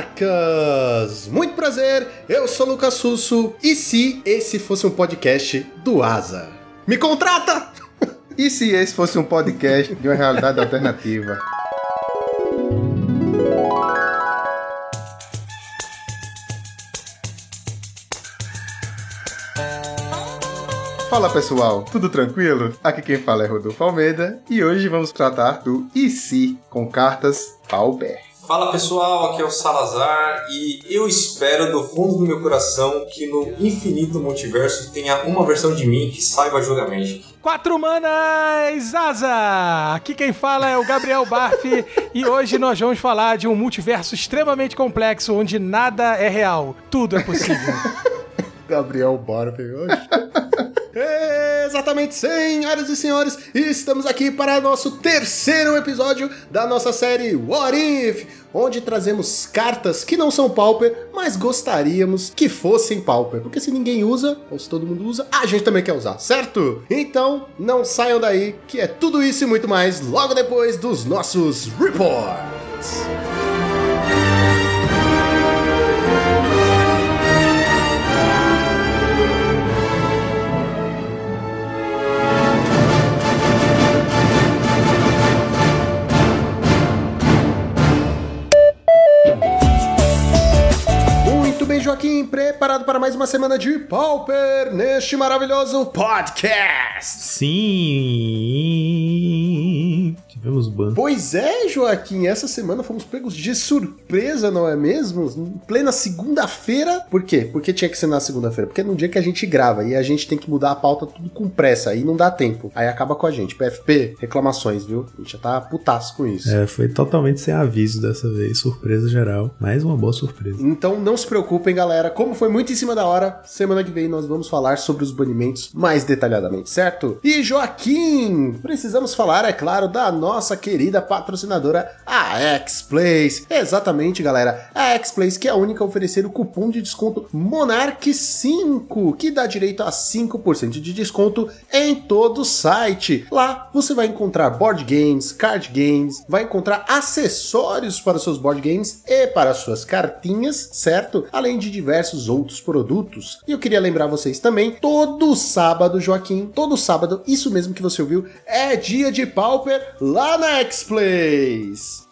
monarcas! Muito prazer, eu sou Lucas Susso e se esse fosse um podcast do Asa? Me contrata! E se esse fosse um podcast de uma realidade alternativa? Fala pessoal, tudo tranquilo? Aqui quem fala é Rodolfo Almeida e hoje vamos tratar do E se com cartas Pauper. Fala pessoal, aqui é o Salazar e eu espero do fundo do meu coração que no infinito multiverso tenha uma versão de mim que saiba jogar Magic. Quatro manas, Asa! Aqui quem fala é o Gabriel Barfi e hoje nós vamos falar de um multiverso extremamente complexo onde nada é real, tudo é possível. Gabriel Barfi hoje. Exatamente, senhoras e senhores, estamos aqui para nosso terceiro episódio da nossa série What If, onde trazemos cartas que não são Pauper, mas gostaríamos que fossem Pauper, porque se ninguém usa, ou se todo mundo usa, a gente também quer usar, certo? Então, não saiam daí, que é tudo isso e muito mais logo depois dos nossos reports. Joaquim, preparado para mais uma semana de Pauper neste maravilhoso podcast. Sim. Tivemos ban. Pois é, Joaquim, essa semana fomos pegos de surpresa, não é mesmo? Em plena segunda-feira. Por quê? Porque tinha que ser na segunda-feira? Porque é no dia que a gente grava e a gente tem que mudar a pauta tudo com pressa, aí não dá tempo. Aí acaba com a gente. PFP, reclamações, viu? A gente já tá putaço com isso. É, foi totalmente sem aviso dessa vez, surpresa geral. Mais uma boa surpresa. Então não se preocupem, galera. Como foi muito em cima da hora, semana que vem nós vamos falar sobre os banimentos mais detalhadamente, certo? E Joaquim, precisamos falar, é claro, da nossa querida patrocinadora, a X-Plays. Exatamente, galera. A X-Plays que é a única a oferecer o cupom de desconto Monarch5, que dá direito a 5% de desconto em todo o site. Lá você vai encontrar board games, card games, vai encontrar acessórios para seus board games e para as suas cartinhas, certo? Além de diversos outros produtos. E eu queria lembrar vocês também, todo sábado, Joaquim, todo sábado, isso mesmo que você ouviu, é dia de Pauper lá na X-Plays.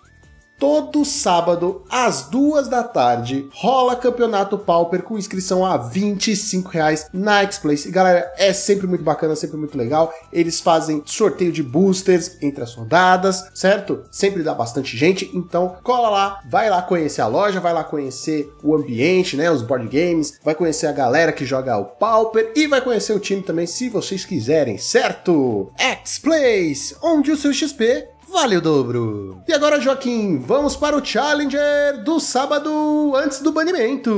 Todo sábado, às duas da tarde, rola campeonato Pauper com inscrição a 25 reais na X-Place. Galera, é sempre muito bacana, sempre muito legal. Eles fazem sorteio de boosters entre as rodadas, certo? Sempre dá bastante gente, então cola lá, vai lá conhecer a loja, vai lá conhecer o ambiente, né? Os board games, vai conhecer a galera que joga o Pauper e vai conhecer o time também se vocês quiserem, certo? X-Place, onde o seu XP Vale o dobro! E agora, Joaquim, vamos para o Challenger do sábado antes do banimento.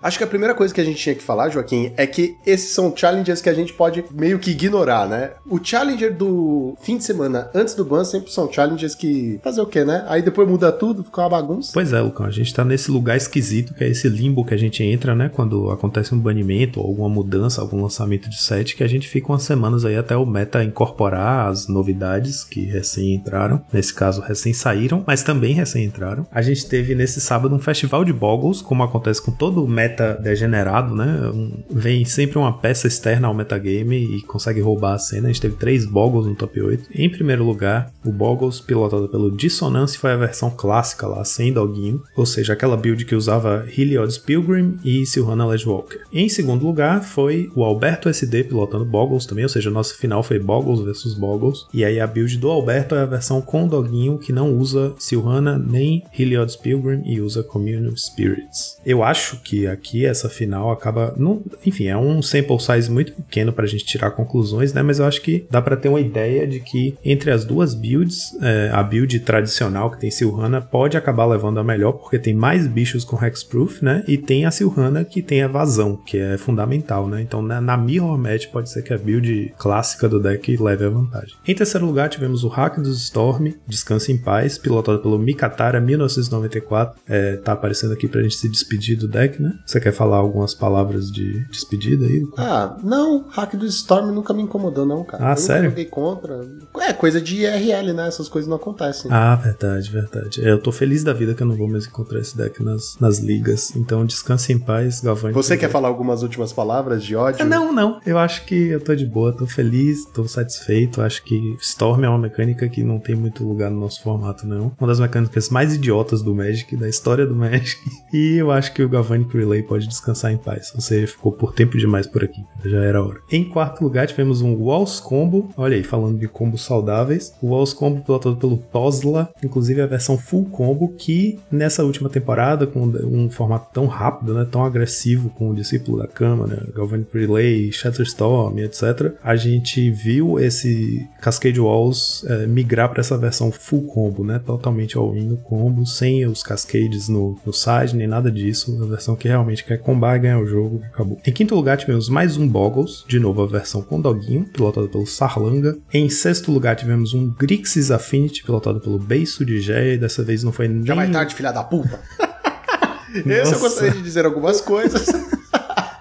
Acho que a primeira coisa que a gente tinha que falar, Joaquim, é que esses são challengers que a gente pode meio que ignorar, né? O Challenger do fim de semana antes do ban sempre são challengers que fazer o quê, né? Aí depois muda tudo, fica uma bagunça. Pois é, Lucão, a gente tá nesse lugar esquisito, que é esse limbo que a gente entra, né? Quando acontece um banimento, alguma mudança, algum lançamento de set, que a gente fica umas semanas aí até o meta incorporar as novidades que recém entraram. Nesse caso, recém saíram, mas também recém entraram. A gente teve nesse sábado um festival de boggles, como acontece com todo meta degenerado, né? Um, vem sempre uma peça externa ao metagame e consegue roubar a cena. A gente teve três boggles no top 8. Em primeiro lugar, o boggles pilotado pelo Dissonance foi a versão clássica lá, sem doguinho, ou seja, aquela build que usava Heliod's Pilgrim e Silhana Ledgewalker. Em segundo lugar, foi o Alberto SD pilotando boggles também, ou seja, nosso final foi boggles versus boggles. E aí a build do Alberto a versão com doguinho que não usa Silhana nem Heliod's Pilgrim e usa Communion Spirits. Eu acho que aqui essa final acaba. Não, enfim, é um sample size muito pequeno pra gente tirar conclusões, né? Mas eu acho que dá para ter uma ideia de que entre as duas builds, é, a build tradicional que tem Silhana pode acabar levando a melhor, porque tem mais bichos com Hexproof, né? E tem a Silhana que tem evasão, que é fundamental, né? Então na, na Mirror Match pode ser que a build clássica do deck leve a vantagem. Em terceiro lugar, tivemos o Hack do Rakdos Storm, Descanse em Paz, pilotado pelo Mikatara 1994. É, tá aparecendo aqui pra gente se despedir do deck, né? Você quer falar algumas palavras de despedida aí? Ah, não, Hack do Storm nunca me incomodou, não, cara. Ah, eu sério? Nunca joguei contra. É coisa de IRL, né? Essas coisas não acontecem. Ah, verdade, verdade. É, Eu tô feliz da vida que eu não vou mais encontrar esse deck nas, nas ligas. Então descanse em paz, Galvani. Você quer falar algumas últimas palavras de ódio? Não, não. Eu acho que eu tô de boa, tô feliz, tô satisfeito. Acho que Storm é uma mecânica que não tem muito lugar no nosso formato, não. Uma das mecânicas mais idiotas do Magic, da história do Magic. E eu acho que o Galvanic Relay pode descansar em paz. Você ficou por tempo demais por aqui, já era hora. Em quarto lugar, tivemos um Walls Combo. Olha aí, falando de combos saudáveis. O Walls Combo pilotado pelo Tosla, inclusive a versão Full Combo, que nessa última temporada, com um formato tão rápido, né, tão agressivo, com o Discípulo da Câmara, Galvanic Relay, Shatterstorm, etc., a gente viu esse Cascade Walls eh, migrar para essa versão Full Combo, né, totalmente all-in no combo, sem os Cascades no, no side, nem nada disso, uma versão que realmente quer combar e ganhar o jogo, acabou. Em quinto lugar, tivemos mais um Boggles, de novo a versão com doguinho, pilotado pelo Sarlanga. Em sexto lugar, tivemos um Grixis Affinity, pilotado pelo Beiso de Geia, e dessa vez não foi nem... Já vai tarde, filha da puta. Esse eu gostaria de dizer algumas coisas.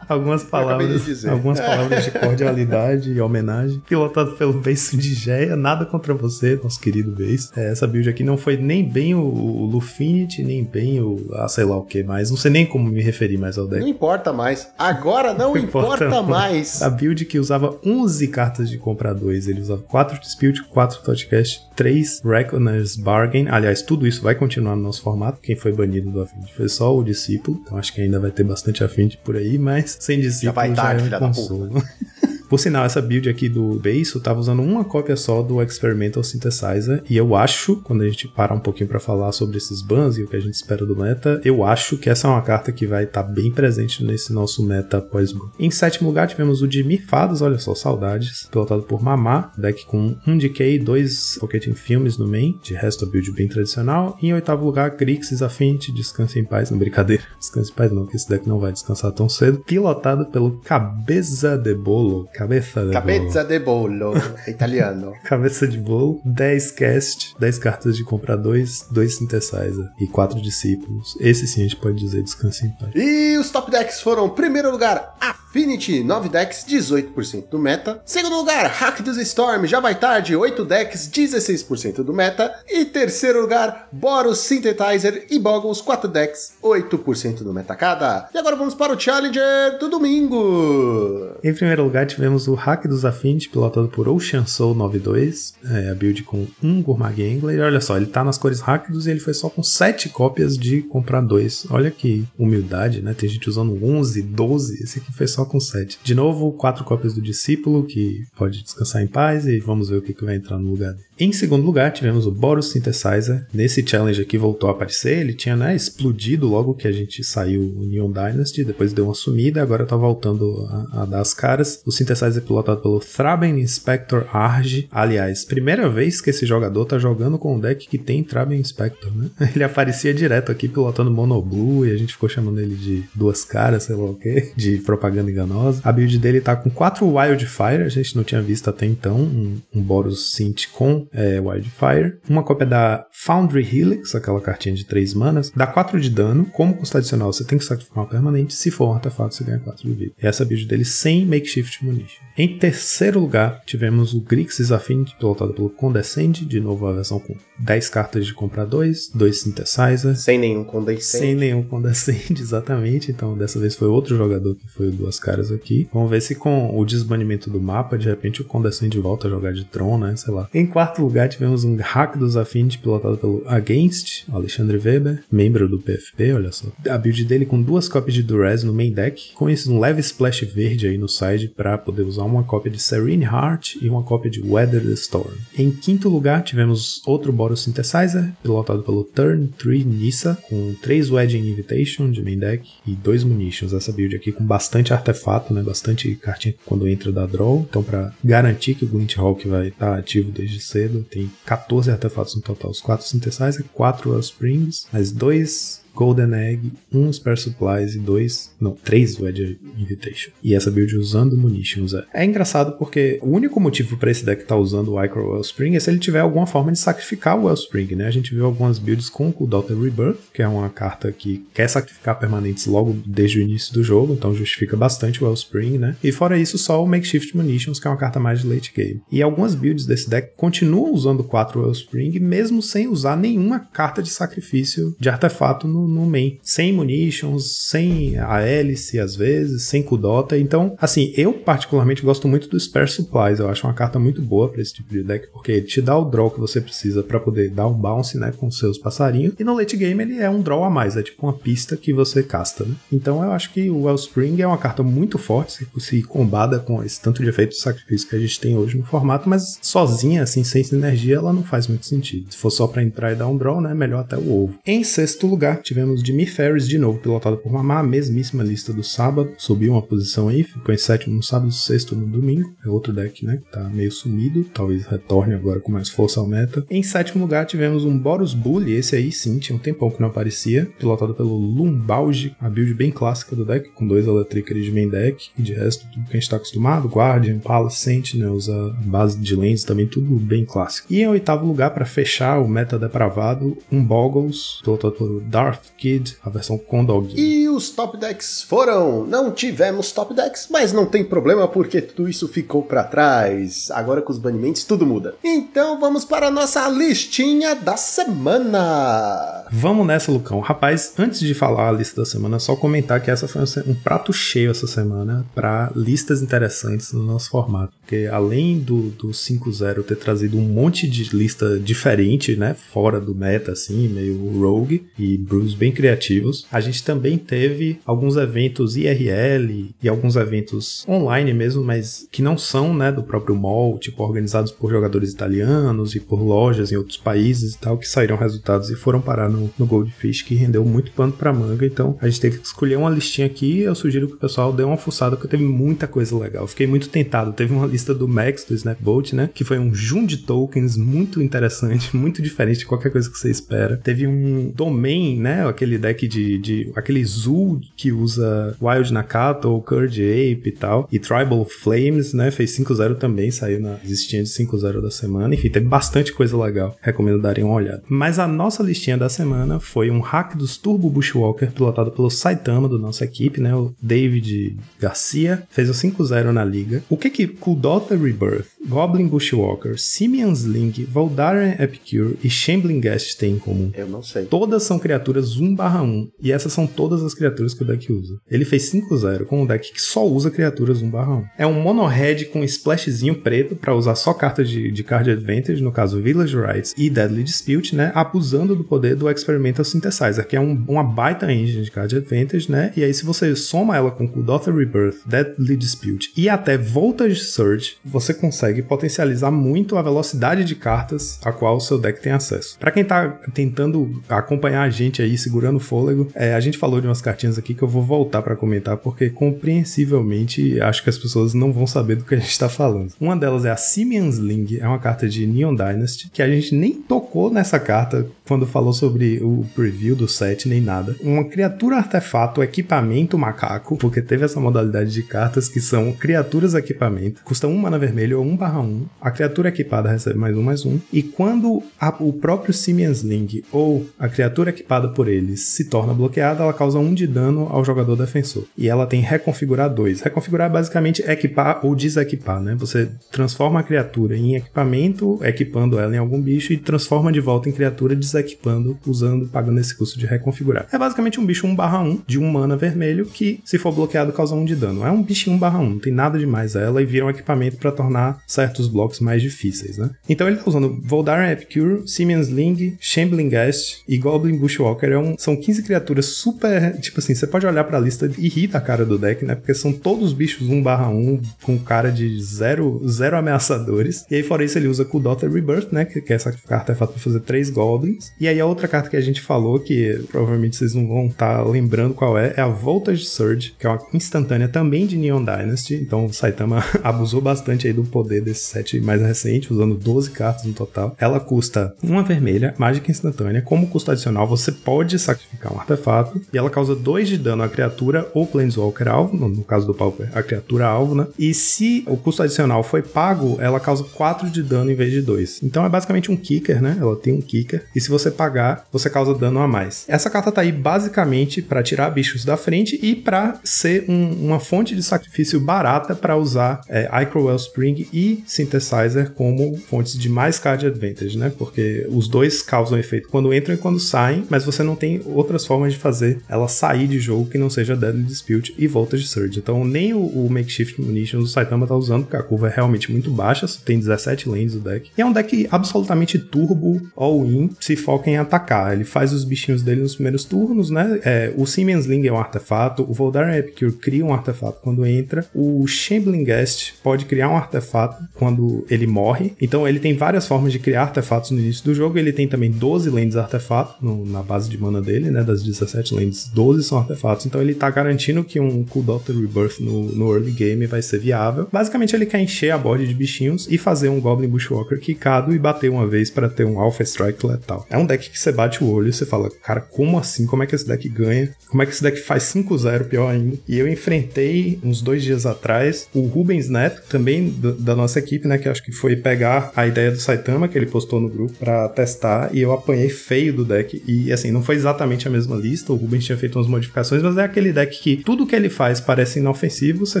Algumas de palavras, dizer. algumas palavras de cordialidade e homenagem. Pilotado pelo Beiço de Geia, nada contra você, nosso querido Beiço. É, essa build aqui não foi nem bem o, o Lufinity, nem bem o. Ah, sei lá o que mais. Não sei nem como me referir mais ao deck. Não importa mais. Agora não, importa, mais. A build que usava 11 cartas de comprar 2. Ele usava 4 Dispute, 4 Thoughtcast, 3 Reckoner's Bargain. Aliás, tudo isso vai continuar no nosso formato. Quem foi banido do Affinity foi só o Discípulo. Então acho que ainda vai ter bastante Affinity por aí, mas sem Discípulo vai tarde, é um filha da consolo. Por sinal, essa build aqui do Beiso tava usando uma cópia só do Experimental Synthesizer. E eu acho, quando a gente parar um pouquinho pra falar sobre esses bans e o que a gente espera do meta, eu acho que essa é uma carta que vai estar bem presente nesse nosso meta pós-ban. Em sétimo lugar, tivemos o de Mifadas, olha só, saudades, pilotado por Mamá, deck com um DK e dois Pocketing Filmes no main, de resto a build bem tradicional. E em oitavo lugar, Grixis Affinity, descanse em paz, não brincadeira, descanse em paz não, que esse deck não vai descansar tão cedo, pilotado pelo Cabeça de Bolo, Cabeça de Bolo. Cabeça de bolo. É italiano. Cabeça de bolo, 10 cast, 10 cartas de comprar 2, 2 synthesizer e 4 discípulos. Esse sim a gente pode dizer descanse em paz. E os top decks foram: primeiro lugar, Affinity, 9 decks, 18% do meta. Segundo lugar, Hack dos Storm, já vai tarde, 8 decks, 16% do meta. E terceiro lugar, Boros Synthesizer e Boggles, 4 decks, 8% do meta cada. E agora vamos para o Challenger do domingo. Em primeiro lugar tivemos o Hack dos Affinity, pilotado por Ocean Soul 92, é, a build com um Gourmag Angler. E olha só, ele tá nas cores Rakdos e ele foi só com 7 cópias de comprar 2. Olha que humildade, né? Tem gente usando 11, 12, esse aqui foi só com 7. De novo, 4 cópias do Discípulo, que pode descansar em paz e vamos ver o que, que vai entrar no lugar dele. Em segundo lugar, tivemos o Boros Synthesizer. Nesse challenge aqui voltou a aparecer, ele tinha né, explodido logo que a gente saiu o Neon Dynasty, depois deu uma sumida, agora tá voltando a, a dar as caras. O Synthesizer é pilotado pelo Thraben Inspector Arge. Aliás, primeira vez que esse jogador tá jogando com um deck que tem Thraben Inspector, né? Ele aparecia direto aqui pilotando Mono Blue e a gente ficou chamando ele de duas caras, sei lá o que, de propaganda enganosa. A build dele tá com quatro Wildfire, a gente não tinha visto até então um, um Boros Synth com é, Wildfire. Uma cópia da Foundry Helix, aquela cartinha de 3 manas, dá 4 de dano. Como custo adicional, você tem que sacrificar uma permanente. Se for um artefato, você ganha 4 de vida. E essa build dele sem Makeshift Munition. Em terceiro lugar, tivemos o Grixis Affinity, pilotado pelo Condescend, de novo a versão com 10 cartas de comprar 2, 2 Synthesizer. Sem nenhum condensate. Sem nenhum condescende, exatamente. Então, dessa vez foi outro jogador que foi o Duas Caras aqui. Vamos ver se com o desbanimento do mapa, de repente o condescende volta a jogar de Tron, né? Sei lá. Em quarto lugar, tivemos um hack dos Affinity pilotado pelo Against, Alexandre Weber, membro do PFP, olha só. A build dele com duas cópias de Durez no main deck, com esse um leve splash verde aí no side para poder usar uma cópia de Serene Heart e uma cópia de Weather the Storm. Em quinto lugar, tivemos outro Boros Synthesizer, pilotado pelo Turn 3 Nissa, com 3 Wedding Invitation de main deck e 2 Munitions. Essa build aqui com bastante artefato, né? Bastante cartinha quando entra da draw. Então, para garantir que o Glint Hawk vai estar tá ativo desde cedo, tem 14 artefatos no total. Os 4 Synthesizer, 4 Springs, mais 2 Golden Egg, um Spare Supplies e dois, não, três Wedge Invitation. E essa build usando Munitions. É, é engraçado porque o único motivo para esse deck estar tá usando o Icro Wellspring é se ele tiver alguma forma de sacrificar o Wellspring, né? A gente viu algumas builds com o Daughter Rebirth, que é uma carta que quer sacrificar permanentes logo desde o início do jogo, então justifica bastante o Wellspring, né? E fora isso, só o Makeshift Munitions, que é uma carta mais de late game. E algumas builds desse deck continuam usando 4 Wellspring, mesmo sem usar nenhuma carta de sacrifício de artefato no, no main. Sem Munitions, sem a hélice às vezes, sem Kudota. Então, assim, eu particularmente gosto muito do Spare Supplies. Eu acho uma carta muito boa para esse tipo de deck, porque ele te dá o draw que você precisa para poder dar um bounce, né, com seus passarinhos. E no late game ele é um draw a mais, é tipo uma pista que você casta, né? Então eu acho que o Wellspring é uma carta muito forte, se, se combada com esse tanto de efeito de sacrifício que a gente tem hoje no formato, mas sozinha, assim, sem sinergia, ela não faz muito sentido. Se for só para entrar e dar um draw, né, melhor até o ovo. Em sexto lugar, tivemos Jimmy Ferris de novo, pilotado por Mamá, mesmíssima lista do sábado, subiu uma posição aí, ficou em sétimo no sábado, sexto no domingo. É outro deck, né, que tá meio sumido, talvez retorne agora com mais força ao meta. Em sétimo lugar, tivemos um Boros Bully, esse aí sim, tinha um tempão que não aparecia, pilotado pelo Lumbalge, a build bem clássica do deck, com dois Electricary de main deck, e de resto, tudo que a gente tá acostumado, Guardian, Palace, Sentinels, a base de lentes também, tudo bem clássico. E em oitavo lugar, para fechar o meta depravado, um Boggles, pilotado pelo Darth Kid, a versão com dog. E os top decks foram. Não tivemos top decks, mas não tem problema porque tudo isso ficou para trás. Agora com os banimentos tudo muda. Então vamos para a nossa listinha da semana. Vamos nessa, Lucão. Rapaz, antes de falar a lista da semana, só comentar que essa foi um prato cheio essa semana para listas interessantes no nosso formato. Porque além do, do 5.0 ter trazido um monte de lista diferente, né? Fora do meta, assim, meio rogue e brews bem criativos, a gente também teve alguns eventos IRL e alguns eventos online mesmo, mas que não são, né, do próprio mall, tipo, organizados por jogadores italianos e por lojas em outros países e tal, que saíram resultados e foram parar no, no Goldfish, que rendeu muito pano pra manga. Então a gente teve que escolher uma listinha aqui. Eu sugiro que o pessoal dê uma fuçada, porque teve muita coisa legal. Fiquei muito tentado. Teve uma lista do Max, do Snapbolt, né? Que foi um jun de tokens muito interessante, muito diferente de qualquer coisa que você espera. Teve um domain, né? Aquele deck de. de aquele Zoo que usa Wild Nakato ou Curd Ape e tal. E Tribal Flames, né? Fez 5-0 também, saiu na listinha de 5-0 da semana. Enfim, teve bastante coisa legal. Recomendo darem uma olhada. Mas a nossa listinha da semana foi um hack dos Turbo Bushwalker, pilotado pelo Saitama, da nossa equipe, né? O David Garcia. Fez o 5-0 na liga. O que que Kudota Rebirth, Goblin Bushwalker, Simeon's Link, Voldaren Epicure e Shambling Guest têm em comum? Eu não sei. Todas são criaturas 1/1 e essas são todas as criaturas que o deck usa. Ele fez 5-0 com um deck que só usa criaturas 1/1. É um mono red com splashzinho preto para usar só cartas de, de card advantage, no caso Village Rights e Deadly Dispute, né? Abusando do poder do Experimental Synthesizer, que é um, uma baita engine de card advantage, né? E aí se você soma ela com Kudotha Rebirth, Deadly Dispute e até Voltage Surge, você consegue potencializar muito a velocidade de cartas a qual o seu deck tem acesso. Para quem tá tentando acompanhar a gente aí, segurando o fôlego, é, a gente falou de umas cartinhas aqui que eu vou voltar para comentar, porque compreensivelmente acho que as pessoas não vão saber do que a gente tá falando. Uma delas é a Simeon's Ling, é uma carta de Neon Dynasty, que a gente nem tocou nessa carta quando falou sobre o preview do set, nem nada. Uma criatura artefato, equipamento macaco, porque teve essa modalidade de cartas que são criaturas equipamento, custa 1 mana vermelho ou 1 barra 1. A criatura equipada recebe mais um, mais um. E quando a, o próprio Simeon's Link ou a criatura equipada por eles se torna bloqueada, ela causa 1 de dano ao jogador defensor. E ela tem reconfigurar 2. Reconfigurar é basicamente equipar ou desequipar, né? Você transforma a criatura em equipamento, equipando ela em algum bicho, e transforma de volta em criatura desequipando, usando, pagando esse custo de reconfigurar. É basicamente um bicho 1 barra 1 de 1 mana vermelho que, se for bloqueado, causa 1 de dano. É um bicho 1 barra 1, não tem nada demais a ela e vira um equipamento para tornar certos blocos mais difíceis, né? Então ele tá usando Voldaren Epicure, Simeon's Ling, Shambling Guest e Goblin Bushwalker. É um, são 15 criaturas super. Tipo assim, você pode olhar pra lista e rir da cara do deck, né? Porque são todos bichos 1/1 com cara de zero, zero ameaçadores. E aí, fora isso, ele usa Kudota Rebirth, né? Que quer sacrificar artefato pra fazer 3 Goblins. E aí, a outra carta que a gente falou, que provavelmente vocês não vão estar tá lembrando qual é, é a Voltage Surge, que é uma instantânea também de Neon Dynasty. Então, o Saitama abusou bastante aí do poder desse set mais recente, usando 12 cartas no total. Ela custa uma vermelha, mágica instantânea. Como custo adicional, você pode sacrificar um artefato e ela causa 2 de dano à criatura ou Planeswalker alvo, no, caso do Pauper, a criatura alvo, né? E se o custo adicional foi pago, ela causa 4 de dano em vez de 2. Então é basicamente um kicker, né? Ela tem um kicker e se você pagar, você causa dano a mais. Essa carta tá aí basicamente para tirar bichos da frente e para ser um, uma fonte de sacrifício barata para usar é, Icro Wellspring e Synthesizer como fontes de mais card advantage, né? Porque os dois causam efeito quando entram e quando saem, mas você não tem outras formas de fazer ela sair de jogo que não seja Deadly Dispute e Voltage Surge. Então nem o, o Makeshift Munitions do Saitama tá usando, porque a curva é realmente muito baixa, tem 17 lanes o deck. E é um deck absolutamente turbo, all-in, se foca em atacar. Ele faz os bichinhos dele nos primeiros turnos, né? É, o Siemens Ling é um artefato, o Voldaren Epicure cria um artefato quando entra, o Shambling Guest pode criar um artefato quando ele morre. Então ele tem várias formas de criar artefatos no início do jogo. Ele tem também 12 lands artefato no, na base de mana dele, né? Das 17 lands, 12 são artefatos. Então ele tá garantindo que um Cool Doctor Rebirth no, no early game vai ser viável. Basicamente ele quer encher a board de bichinhos e fazer um Goblin Bushwalker quicado e bater uma vez para ter um Alpha Strike letal. É um deck que você bate o olho e você fala, cara, como assim? Como é que esse deck ganha? Como é que esse deck faz 5-0, pior ainda? E eu enfrentei uns dois dias atrás o Rubens Neto, também da nossa equipe, né? Que acho que foi pegar a ideia do Saitama que ele postou no grupo para testar e eu apanhei feio do deck. E assim, não foi exatamente a mesma lista, o Rubens tinha feito umas modificações, mas é aquele deck que tudo que ele faz parece inofensivo, você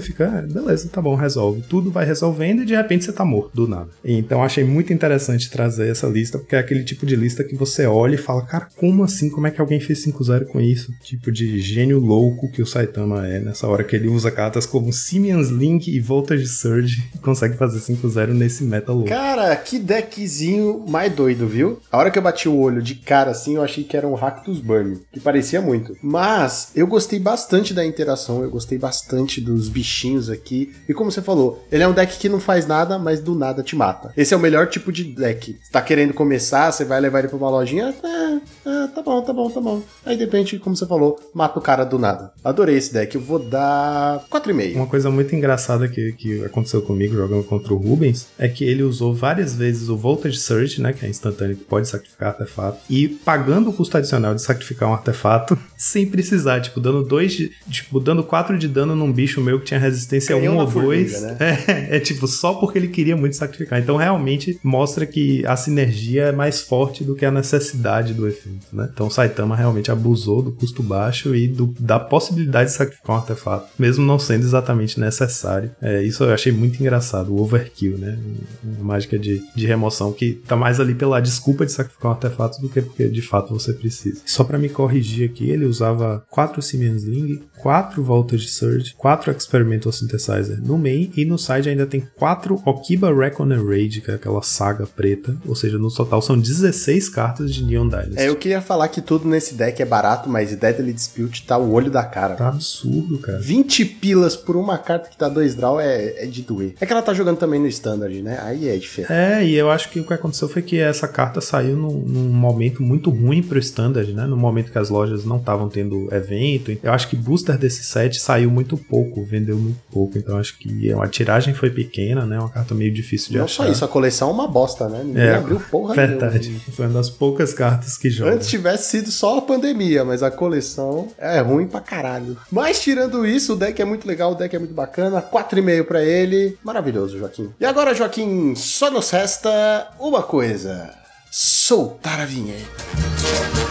fica, ah, beleza, tá bom, resolve. Tudo vai resolvendo e de repente você tá morto do nada. Então achei muito interessante trazer essa lista, porque é aquele tipo de lista que você olha e fala, cara, como assim? Como é que alguém fez 5-0 com isso? Tipo de gênio louco que o Saitama é nessa hora que ele usa cartas como Simeon's Link e Voltage Surge e consegue fazer 5-0 nesse meta louco. Cara, que deckzinho mais doido, viu? A hora que eu bati o olho de cara assim, eu achei que era um Ractus Burn, que parecia muito. Mas eu gostei bastante da interação, eu gostei bastante dos bichinhos aqui. E como você falou, ele é um deck que não faz nada, mas do nada te mata. Esse é o melhor tipo de deck. Você tá querendo começar, você vai levar ele pra uma lojinha, é, tá bom, tá bom, tá bom. Aí de repente, como você falou, mata o cara do nada. Adorei esse deck, eu vou dar 4,5. Uma coisa muito engraçada que, que aconteceu comigo jogando contra o Rubens é que ele usou várias vezes o Voltage Surge, né, que é instantâneo, que pode sacrificar artefato, e pagando o custo adicional de sacrificar um artefato sem precisar, tipo, dando dois, de, tipo, dando 4 de dano num bicho meu que tinha resistência 1 um ou 2. Né? É, é tipo, só porque ele queria muito sacrificar. Então realmente mostra que a sinergia é mais forte do que a necessidade do efeito, né? Então Saitama realmente abusou do custo baixo e do, da possibilidade de sacrificar um artefato, mesmo não sendo exatamente necessário. É, isso eu achei muito engraçado, o overkill, né? Uma mágica de, de remoção que tá mais ali pela desculpa de sacrificar um artefato do que porque de fato você precisa. Só para me corrigir aqui, ele usava 4 Siemens Ling, 4 Voltage Surge, 4 Experimental Synthesizer no main e no side ainda tem 4 Okiba Reckoner Raid, que é aquela saga preta, ou seja, no total são 16 cartas de Neon Dynasty. É, eu queria falar que tudo nesse deck é barato, mas Deadly Dispute tá o olho da cara. Tá absurdo, cara. 20 pilas por uma carta que tá 2 draw é, é de doer. É que ela tá jogando também no Standard, né? Aí é diferente. É, e eu acho que o que aconteceu foi que essa carta saiu num, num momento muito ruim pro Standard, né? No momento que as lojas não estavam tendo evento. Eu acho que booster desse set saiu muito pouco, vendeu muito pouco. Então acho que a tiragem foi pequena, né? Uma carta meio difícil de Não achar. só isso, a coleção é uma bosta, né? Ninguém É, abriu porra Verdade. nenhuma. Foi uma das poucas cartas que joga. Antes tivesse sido só a pandemia, mas a coleção é ruim pra caralho. Mas tirando isso, o deck é muito legal, o deck é muito bacana. 4,5 pra ele. Maravilhoso, Joaquim. E agora, Joaquim, só nos resta uma coisa: soltar a vinheta.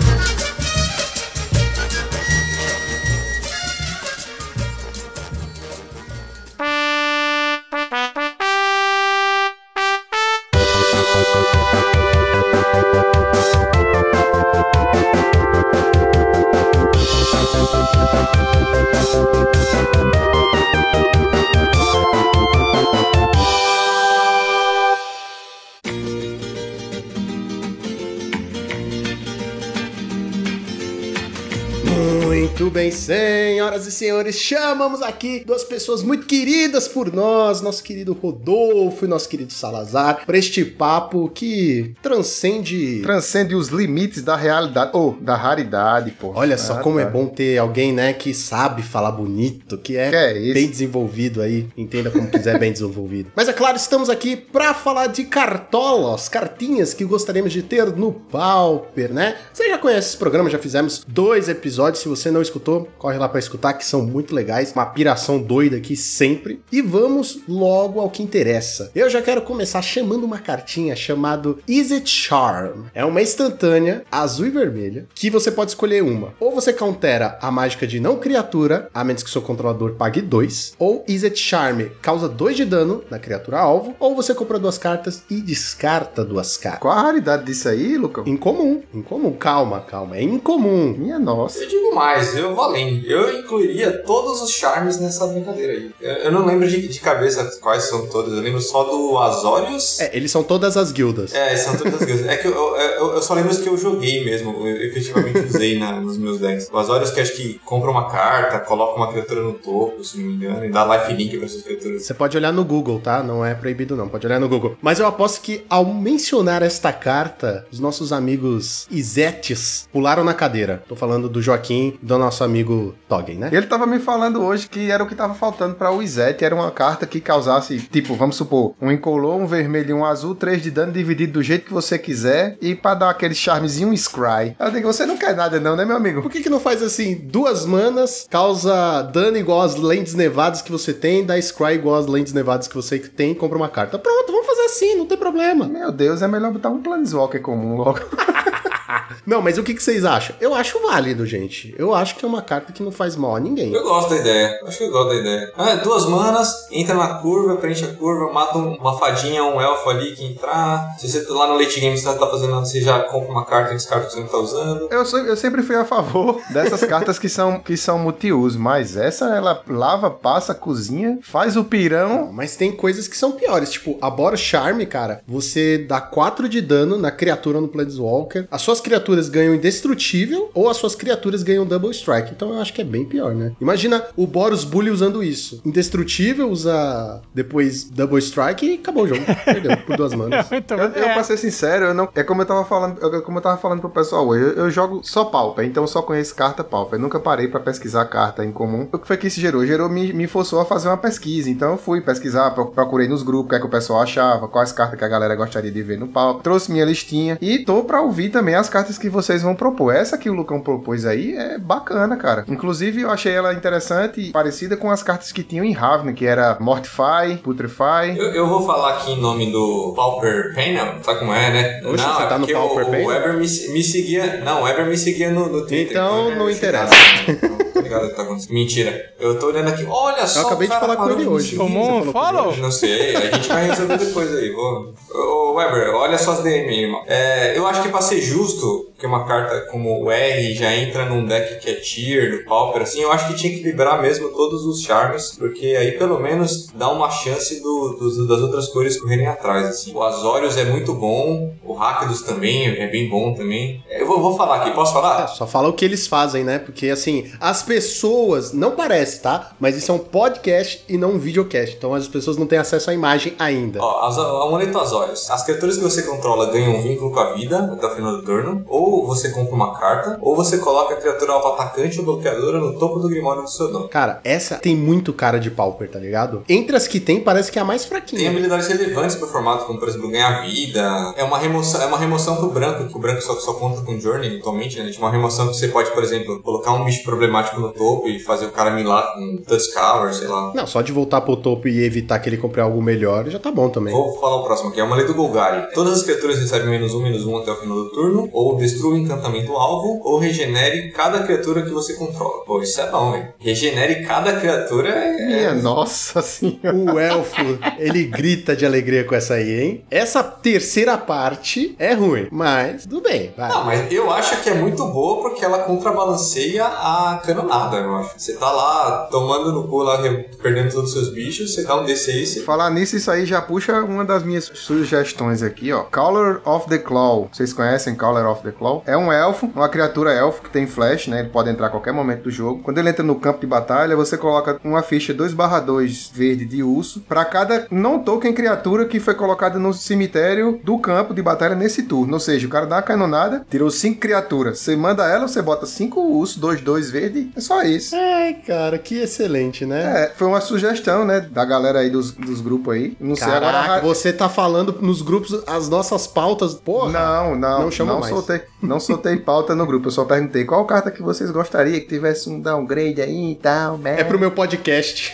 Muito bem, senhoras e senhores, chamamos aqui duas pessoas muito queridas por nós, nosso querido Rodolfo e nosso querido Salazar, para este papo que transcende. Transcende os limites da realidade, ou da raridade, pô. Olha só Ah, como é bom ter alguém, né, que sabe falar bonito, que é, Que é bem desenvolvido aí, entenda como quiser, bem desenvolvido. Mas é claro, estamos aqui para falar de cartolas, cartinhas que gostaríamos de ter no Pauper, né? Você já conhece esse programa, já fizemos dois episódios, se você não escutou, corre lá para escutar, que são muito legais, uma piração doida aqui sempre. E vamos logo ao que interessa. Eu já quero começar chamando uma cartinha chamado Is It Charm. É uma instantânea, azul e vermelha, que você pode escolher uma. Ou você countera a mágica de não criatura, a menos que seu controlador pague dois. Ou Is It Charm causa dois de dano na criatura alvo. Ou você compra duas cartas e descarta duas cartas. Qual a raridade disso aí, Lucão? Incomum, incomum. Calma, calma. É incomum. Minha nossa. Eu digo mais, eu vou além. Eu incluiria todos os charmes nessa brincadeira aí. Eu, eu não lembro de, de cabeça quais são todos, eu lembro só do Azorius. É, eles são todas as guildas. É, são todas as guildas. É que eu, eu, eu só lembro os que eu joguei mesmo, eu efetivamente usei na- nos meus decks. O Azorius que acho que compra uma carta, coloca uma criatura no topo, se não me engano, e dá lifelink pra essas criaturas. Você pode olhar no Google, tá? Não é proibido não, pode olhar no Google. Mas eu aposto que ao mencionar esta carta, os nossos amigos Izetes pularam na cadeira. Tô falando do Joaquim e do nosso amigo Toggen, né? Ele tava me falando hoje que era o que tava faltando pra o Izete, era uma carta que causasse, tipo, vamos supor, um incolor, um vermelho e um azul, três de dano dividido do jeito que você quiser, e pra dar aquele charmezinho, um Scry. Eu digo, você não quer nada não, né, meu amigo? Por que, que não faz assim? Duas manas, causa dano igual às lentes nevadas que você tem, dá Scry igual às lentes nevadas que você tem e compra uma carta. Pronto, vamos fazer assim, não tem problema. Meu Deus, é melhor botar um Planeswalker comum logo. Não, mas o que, que vocês acham? Eu acho válido, gente. Eu acho que é uma carta que não faz mal a ninguém. Eu gosto da ideia, acho que eu gosto da ideia. Ah, duas manas, entra na curva, preenche a curva, mata um- uma fadinha, um elfo ali que entrar. Se você tá lá no late game, você tá fazendo você já compra uma carta e descarta que você não tá usando. Eu, sou- eu sempre fui a favor dessas cartas que são, que são multiuso, mas essa ela lava, passa, cozinha, faz o pirão. Mas tem coisas que são piores, tipo, a Bora Charme, cara, você dá 4 de dano na criatura no Planeswalker, as suas criaturas ganham indestrutível, ou as suas criaturas ganham Double Strike. Então eu acho que é bem pior, né? Imagina o Boros Bully usando isso. Indestrutível, usa depois Double Strike e acabou o jogo. Perdeu por duas manas. Então, Eu, eu, é. pra ser sincero, eu não, é como eu tava falando, eu- como eu tava falando pro pessoal hoje, eu, eu jogo só Pauper, então eu só conheço carta Pauper. Eu nunca parei pra pesquisar carta em comum. O que foi que isso gerou? Gerou, me, me forçou a fazer uma pesquisa. Então eu fui pesquisar, pro- procurei nos grupos o que é que o pessoal achava, quais cartas que a galera gostaria de ver no Pauper. Trouxe minha listinha e tô pra ouvir também as cartas que vocês vão propor. Essa que o Lucão propôs aí é bacana, cara. Inclusive eu achei ela interessante e parecida com as cartas que tinham em Ravna, que era Mortify, Putrefy. Eu, eu vou falar aqui em nome do Pauper Panel, sabe como é, né? Oxe, você é tá no Pauper o, Panel? O Weber me, me seguia. Não, o Weber me seguia no, no Twitter. Então, eu não interessa. Não, tá acontecendo. Mentira. Eu tô olhando aqui. Olha só. Eu acabei o de falar com ele hoje. Tomou um follow? Não sei, a gente vai resolver depois aí. Vou... Ô, Weber, olha suas DM aí, irmão. É, eu acho que pra ser justo, que uma carta como o R já entra num deck que é tier, do Pauper, assim, eu acho que tinha que liberar mesmo todos os charmes, porque aí pelo menos dá uma chance do- dos- das outras cores correrem atrás, assim. O Azorius é muito bom, o Rakdos também é bem bom também. Eu vou, vou falar aqui, posso É, falar? só fala o que eles fazem, né? Porque assim, as pessoas, não parece, tá? Mas isso é um podcast e não um videocast. Então as pessoas não têm acesso à imagem ainda. Ó, amuleto Azorius. As criaturas que você controla ganham um vínculo com a vida até o final do turno. Ou você compra uma carta, ou você coloca a criatura alvo atacante ou bloqueadora no topo do grimório do seu nome. Cara, essa tem muito cara de Pauper, tá ligado? Entre as que tem, parece que é a mais Tem fraquinha. habilidades relevantes pro formato, como por exemplo ganhar vida. É uma remoção, é uma remoção pro branco, que o branco só, só conta com Journey atualmente, né? Tipo, uma remoção que você pode, por exemplo, colocar um bicho problemático no topo e fazer o cara milar com Touch Cover, sei lá. Não, só de voltar pro topo e evitar que ele compre algo melhor já tá bom também. Vou falar o próximo aqui, é o Amuleto Golgari. Todas as criaturas recebem menos um, menos um até o final do turno, ou destrua o encantamento alvo, ou regenere cada criatura que você controla. Pô, isso é bom, velho. Regenere cada criatura é... Minha nossa senhora. O elfo, ele grita de alegria com essa aí, hein? Essa terceira parte é ruim, mas tudo bem, vai. Não, mas eu acho que é muito boa porque ela contrabalanceia a Cano nada, eu acho. Você tá lá tomando no cu, lá, perdendo todos os seus bichos, você dá um D6. Você... Falar nisso, isso aí já puxa uma das minhas sugestões aqui, ó. Caller of the Claw. Vocês conhecem Caller of the Claw? É um elfo, uma criatura elfo que tem flash, né? Ele pode entrar a qualquer momento do jogo. Quando ele entra no campo de batalha, você coloca uma ficha 2/2 verde de urso para cada não token criatura que foi colocada no cemitério do campo de batalha nesse turno. Ou seja, o cara dá uma canonada, tirou cinco criaturas. Você manda ela, você bota cinco dois, dois verde. É só isso. Ai, cara, que excelente, né? É, foi uma sugestão, né? Da galera aí dos, dos grupos aí. Não sei Caraca, agora. você tá falando nos grupos as nossas pautas. Porra! Não, não, Não chama não mais. Soltei, não soltei pauta no grupo. Eu só perguntei qual carta que vocês gostariam que tivesse um downgrade aí e tal, né? É pro meu podcast.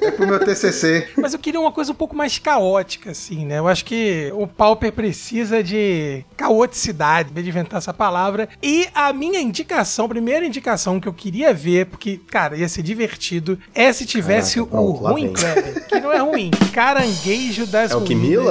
É pro meu TCC. Mas eu queria uma coisa um pouco mais caótica, assim, né? Eu acho que o Pauper precisa de caoticidade, de inventar essa palavra. E a minha indicação, a primeira indicação que eu queria ver, porque, cara, ia ser divertido, é se tivesse Caraca, o pronto, ruim. Kleber, que não é ruim. Caranguejo das É o?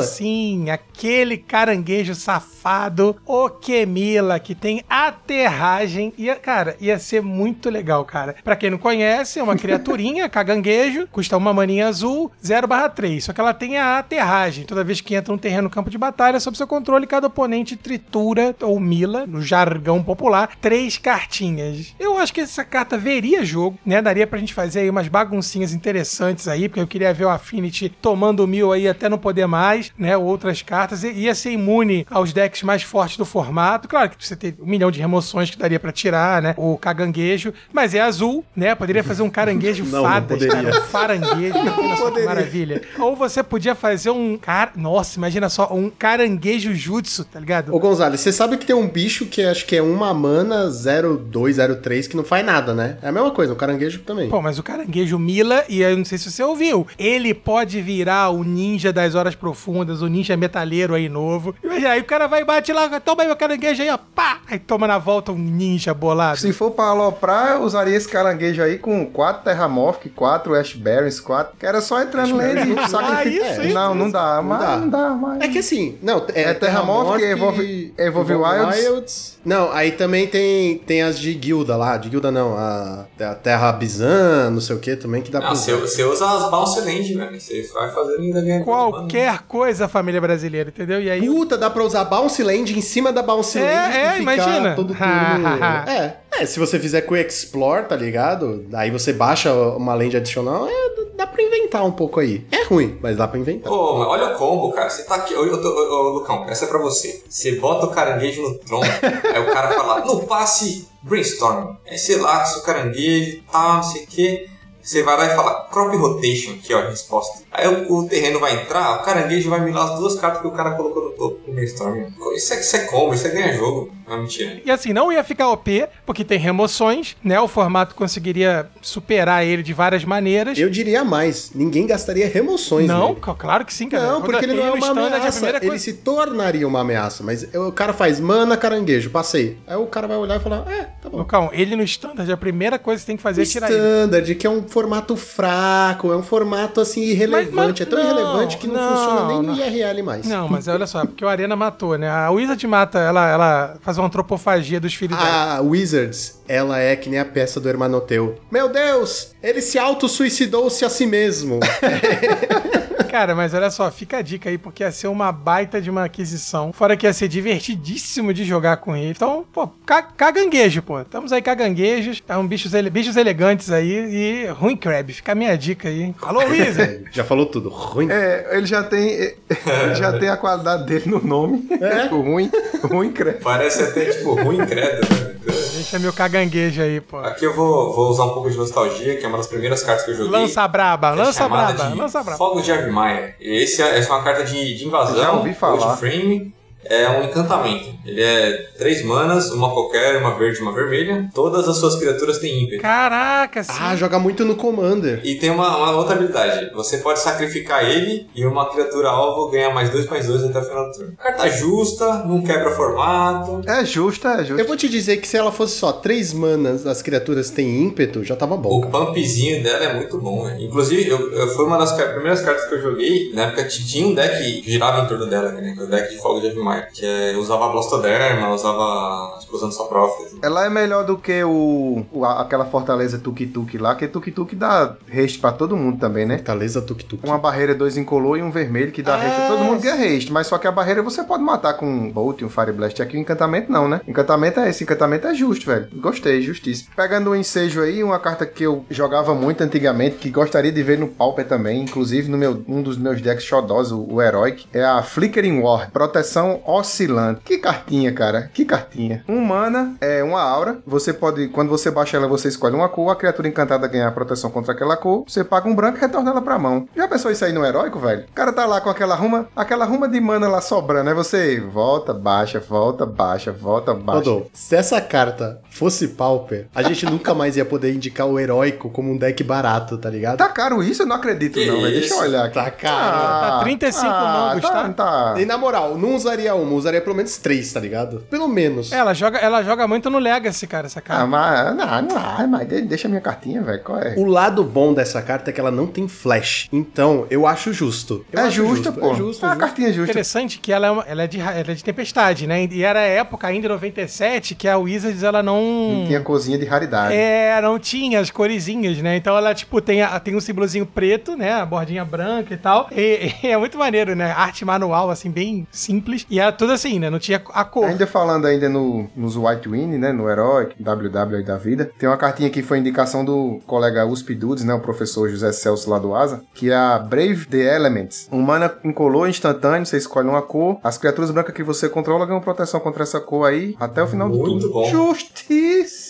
Sim, aquele caranguejo safado, o Kemila, que tem aterragem. Ia, cara, ia ser muito legal, cara. Pra quem não conhece, é uma criaturinha, caganguejo, custa uma maninha azul, 0 3. Só que ela tem a aterragem. Toda vez que entra no terreno no campo de batalha, sob seu controle, cada oponente tritura ou mila, no jargão popular, três cartinhas. Eu acho que essa carta veria jogo, né? Daria pra gente fazer aí umas baguncinhas interessantes aí, porque eu queria ver o Affinity tomando o mil aí até não poder mais, né? Outras cartas. E ia ser imune aos decks mais fortes do formato. Claro que você tem um milhão de remoções que daria pra tirar, né? O caganguejo. Mas é azul, né? Poderia fazer um caranguejo Não, não fadas, poderia. cara. Um faranguejo. Só que maravilha. Ou você podia fazer um cara. Nossa, imagina só, um caranguejo jutsu, tá ligado? Ô Gonzalez, você sabe que tem um bicho que acho que é uma mana 0203 que não faz nada, né? É a mesma coisa, o caranguejo também. Pô, mas o caranguejo Mila, e eu não sei se você ouviu, ele pode virar o ninja das horas profundas, o ninja metaleiro aí novo. Imagina, aí o cara vai e bate lá, toma aí o caranguejo aí, ó, pá! Aí toma na volta um ninja bolado. Se for pra aloprar, eu usaria esse caranguejo aí com 4 Terramorph, 4 Ash Barons, 4. Que era só entrar no lane e Ah, sacrificar. isso, isso, não, não dá, mas dá. não dá, mas. É que assim, não, é, É Terramorph, que evolve- evolve Wilds. Não, aí também tem, tem as de guilda lá, de guilda não, a, a Terra Bizan, não sei o que também, que dá pra Não, usar. você, você usa as Bounce Land, velho. Você vai fazendo ainda ganha. Qualquer coisa, família brasileira, entendeu? E aí. Puta, dá pra usar Bounce Land em cima da Bounce É, Land é, e ficar imagina. todo turno. é, é, se você fizer com o Explore, tá ligado? Aí você baixa uma land adicional, é, dá pra inventar um pouco aí. É ruim, mas dá pra inventar. Pô, mas olha o combo, cara. Você tá aqui. Ô, ô, ô, Lucão, essa é pra você. Você bota o caranguejo no tronco, aí o cara fala, no passe brainstorm. Aí você laça o caranguejo, tal, não sei o quê. Você vai lá e fala crop rotation, aqui ó, a resposta. Aí o, o terreno vai entrar, o caranguejo vai milar as duas cartas que o cara colocou no topo do brainstorm. Isso é, isso é combo, isso é ganha jogo. Não, mentira. E assim, não ia ficar OP, porque tem remoções, né? O formato conseguiria superar ele de várias maneiras. Eu diria mais, ninguém gastaria remoções não, nele. claro que sim, cara. Não, porque ele não é uma standard, a ameaça. Ele coisa- se tornaria uma ameaça. Mas o cara faz mana caranguejo, passei. Aí o cara vai olhar e falar: É, tá bom. Lucão, ele no standard, a primeira coisa que você tem que fazer é tirar ele. Standard, que é um formato fraco, é um formato assim irrelevante. Mas- mas é tão não, irrelevante que não, não, funciona nem no não. IRL mais. Não, mas olha só, porque o Arena matou, né? A Wizard mata, ela, ela faz uma antropofagia dos filhos dela. A Wizards, ela é que nem a peça do Hermanoteu. Meu Deus, ele se auto-suicidou-se a si mesmo. Cara, mas olha só, fica a dica aí, porque ia ser uma baita de uma aquisição. Fora que ia ser divertidíssimo de jogar com ele. Então, pô, ca caganguejo, pô. Estamos aí caganguejos. É um bichos, ele bichos elegantes aí e ruim crab. Fica a minha dica aí. Alô, Wizard! Já falou tudo. Ruim. É, ele já tem. Ele já tem a qualidade dele no nome. É? o ruim, ruim credo. Parece até tipo ruim credo, né? Deixa meu caganguejo aí, pô. Aqui eu vou, vou usar um pouco de nostalgia, que é uma das primeiras cartas que eu joguei. Lança braba, é lança braba, lança braba. Fogos de Argmire. Esse é, essa é uma carta de, de invasão. Já ouvi falar. Frame. É um encantamento. Ele é três manas, uma qualquer, uma verde e uma vermelha. Todas as suas criaturas têm ímpeto. Caraca, sim. Ah, joga muito no Commander. E tem uma, uma outra habilidade. Você pode sacrificar ele e uma criatura alvo ganha mais dois mais dois até o final do turno. Carta justa, não quebra formato. É justo, é justo. Eu vou te dizer que se ela fosse só três manas, as criaturas têm ímpeto, já tava bom. O cara. pumpzinho dela é muito bom, né? Inclusive, eu, eu- foi uma das primeiras cartas que eu joguei. Na época tinha um deck que girava em torno dela, né? Que é o deck de Fogo de Avimai. Que é, usava Blastoderma, usava explosão de Saprophis. Ela é melhor do que o, o- aquela fortaleza Tuk-Tuk lá, que Tuk-Tuk dá haste pra todo mundo também, né? Fortaleza tuk-tuk. Uma barreira, dois incolor e um vermelho que dá Ah, haste. Todo mundo ganha haste, mas só que a barreira você pode matar com um Bolt e um Fire Blast. Aqui o encantamento não, né? Encantamento é esse, encantamento é justo, velho. Gostei, justíssimo. Pegando o ensejo aí, uma carta que eu jogava muito antigamente, que gostaria de ver no Pauper também, inclusive no meu, um dos meus decks xodós, o, o Heroic, é a Flickering War, proteção oscilante. Que cartinha, cara, que cartinha. Um mana é uma aura, você pode, quando você baixa ela, você escolhe uma cor, a criatura encantada ganhar proteção contra aquela cor, você paga um branco e retorna ela pra mão. Já pensou isso aí no Heróico, velho? O cara tá lá com aquela ruma, aquela ruma de mana lá sobrando, aí você volta, baixa, volta, baixa, volta, baixa. Rodolfo, se essa carta fosse Pauper, a gente nunca mais ia poder indicar o heróico como um deck barato, tá ligado? Tá caro isso? Eu não acredito Que não, velho. Deixa eu isso? olhar aqui. Tá caro. Tá 35 mangos, tá? tá? E na moral, não usaria uma, usaria pelo menos três, tá ligado? Pelo menos. Ela joga, ela joga muito no Legacy, cara, essa Ah, carta. mas, não, não, ah, mas de- deixa a minha cartinha, velho. Qual é? O lado bom dessa carta é que ela não tem flash. Então, eu acho justo. Eu é acho justa, pô. É justo, é é uma justo. cartinha justa. Interessante que ela é, uma- ela, é de, ela é de tempestade, né? E era a época ainda em 97 que a Wizards ela não. Tinha cozinha de raridade. É, não tinha as coresinhas, né? Então ela, tipo, tem, a- tem um símbolozinho preto, né? A bordinha branca e tal. E, e é muito maneiro, né? Arte manual, assim, bem simples. E era tudo assim, né? Não tinha a cor. Ainda falando ainda no, nos White Win, né, no Heroic, WW aí da vida, tem uma cartinha que foi indicação do colega USP Dudes, né, o professor José Celso lá do Asa, que é a Brave the Elements. Um mana incolor instantâneo, você escolhe uma cor, as criaturas brancas que você controla ganham proteção contra essa cor aí até o final do Muito turno. bom.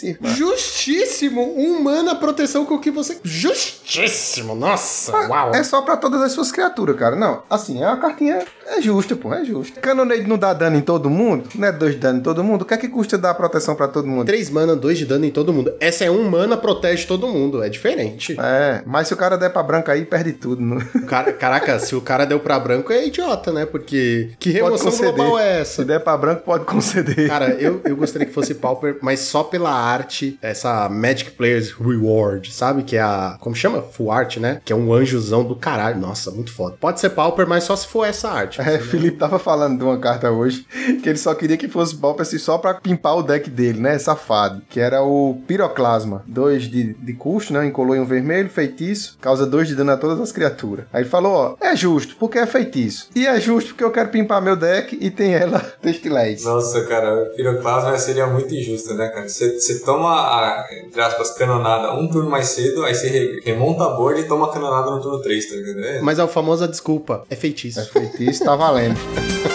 Justíssima. Justíssimo! Um mana proteção com o que você. Justíssimo! Nossa! Uau! É só pra todas as suas criaturas, cara. Não, assim, é uma cartinha é justa, pô, é justa. Cannonade não dá dano em todo mundo, não é dois de dano em todo mundo. O que é que custa dar proteção pra todo mundo? 3 mana, 2 de dano em todo mundo. Essa é um mana, protege todo mundo. É diferente. É, mas se o cara der pra branca aí, perde tudo. Não? O cara- caraca, se o cara deu pra branco é idiota, né? Porque que remoção global é Se essa? der pra branco, pode conceder. Cara, eu, eu gostaria que fosse Pauper, mas só pela arte, essa Magic Players Reward, sabe? Que é a. Como chama? Full Art, né? Que é um anjozão do caralho. Nossa, muito foda. Pode ser Pauper, mas só se for essa arte. É, Felipe tava falando de uma carta hoje que ele só queria que fosse Pauper assim, só pra pimpar o deck dele, né? Safado. Que era o Piroclasma. Dois de, de custo, né? Incolor e um vermelho, feitiço. Causa dois de dano a todas as criaturas. Aí ele falou: ó, é justo, porque é feitiço. E é justo porque eu quero pimpar meu deck e tem ela Testilés. Nossa, cara, piroclasma seria muito injusto, né, cara? Você você toma, a, entre aspas, canonada um turno mais cedo, aí você re- remonta a board e toma a canonada no turno 3, tá ligado? É, Mas é a famosa desculpa. É feitiço. É feitiço, tá valendo.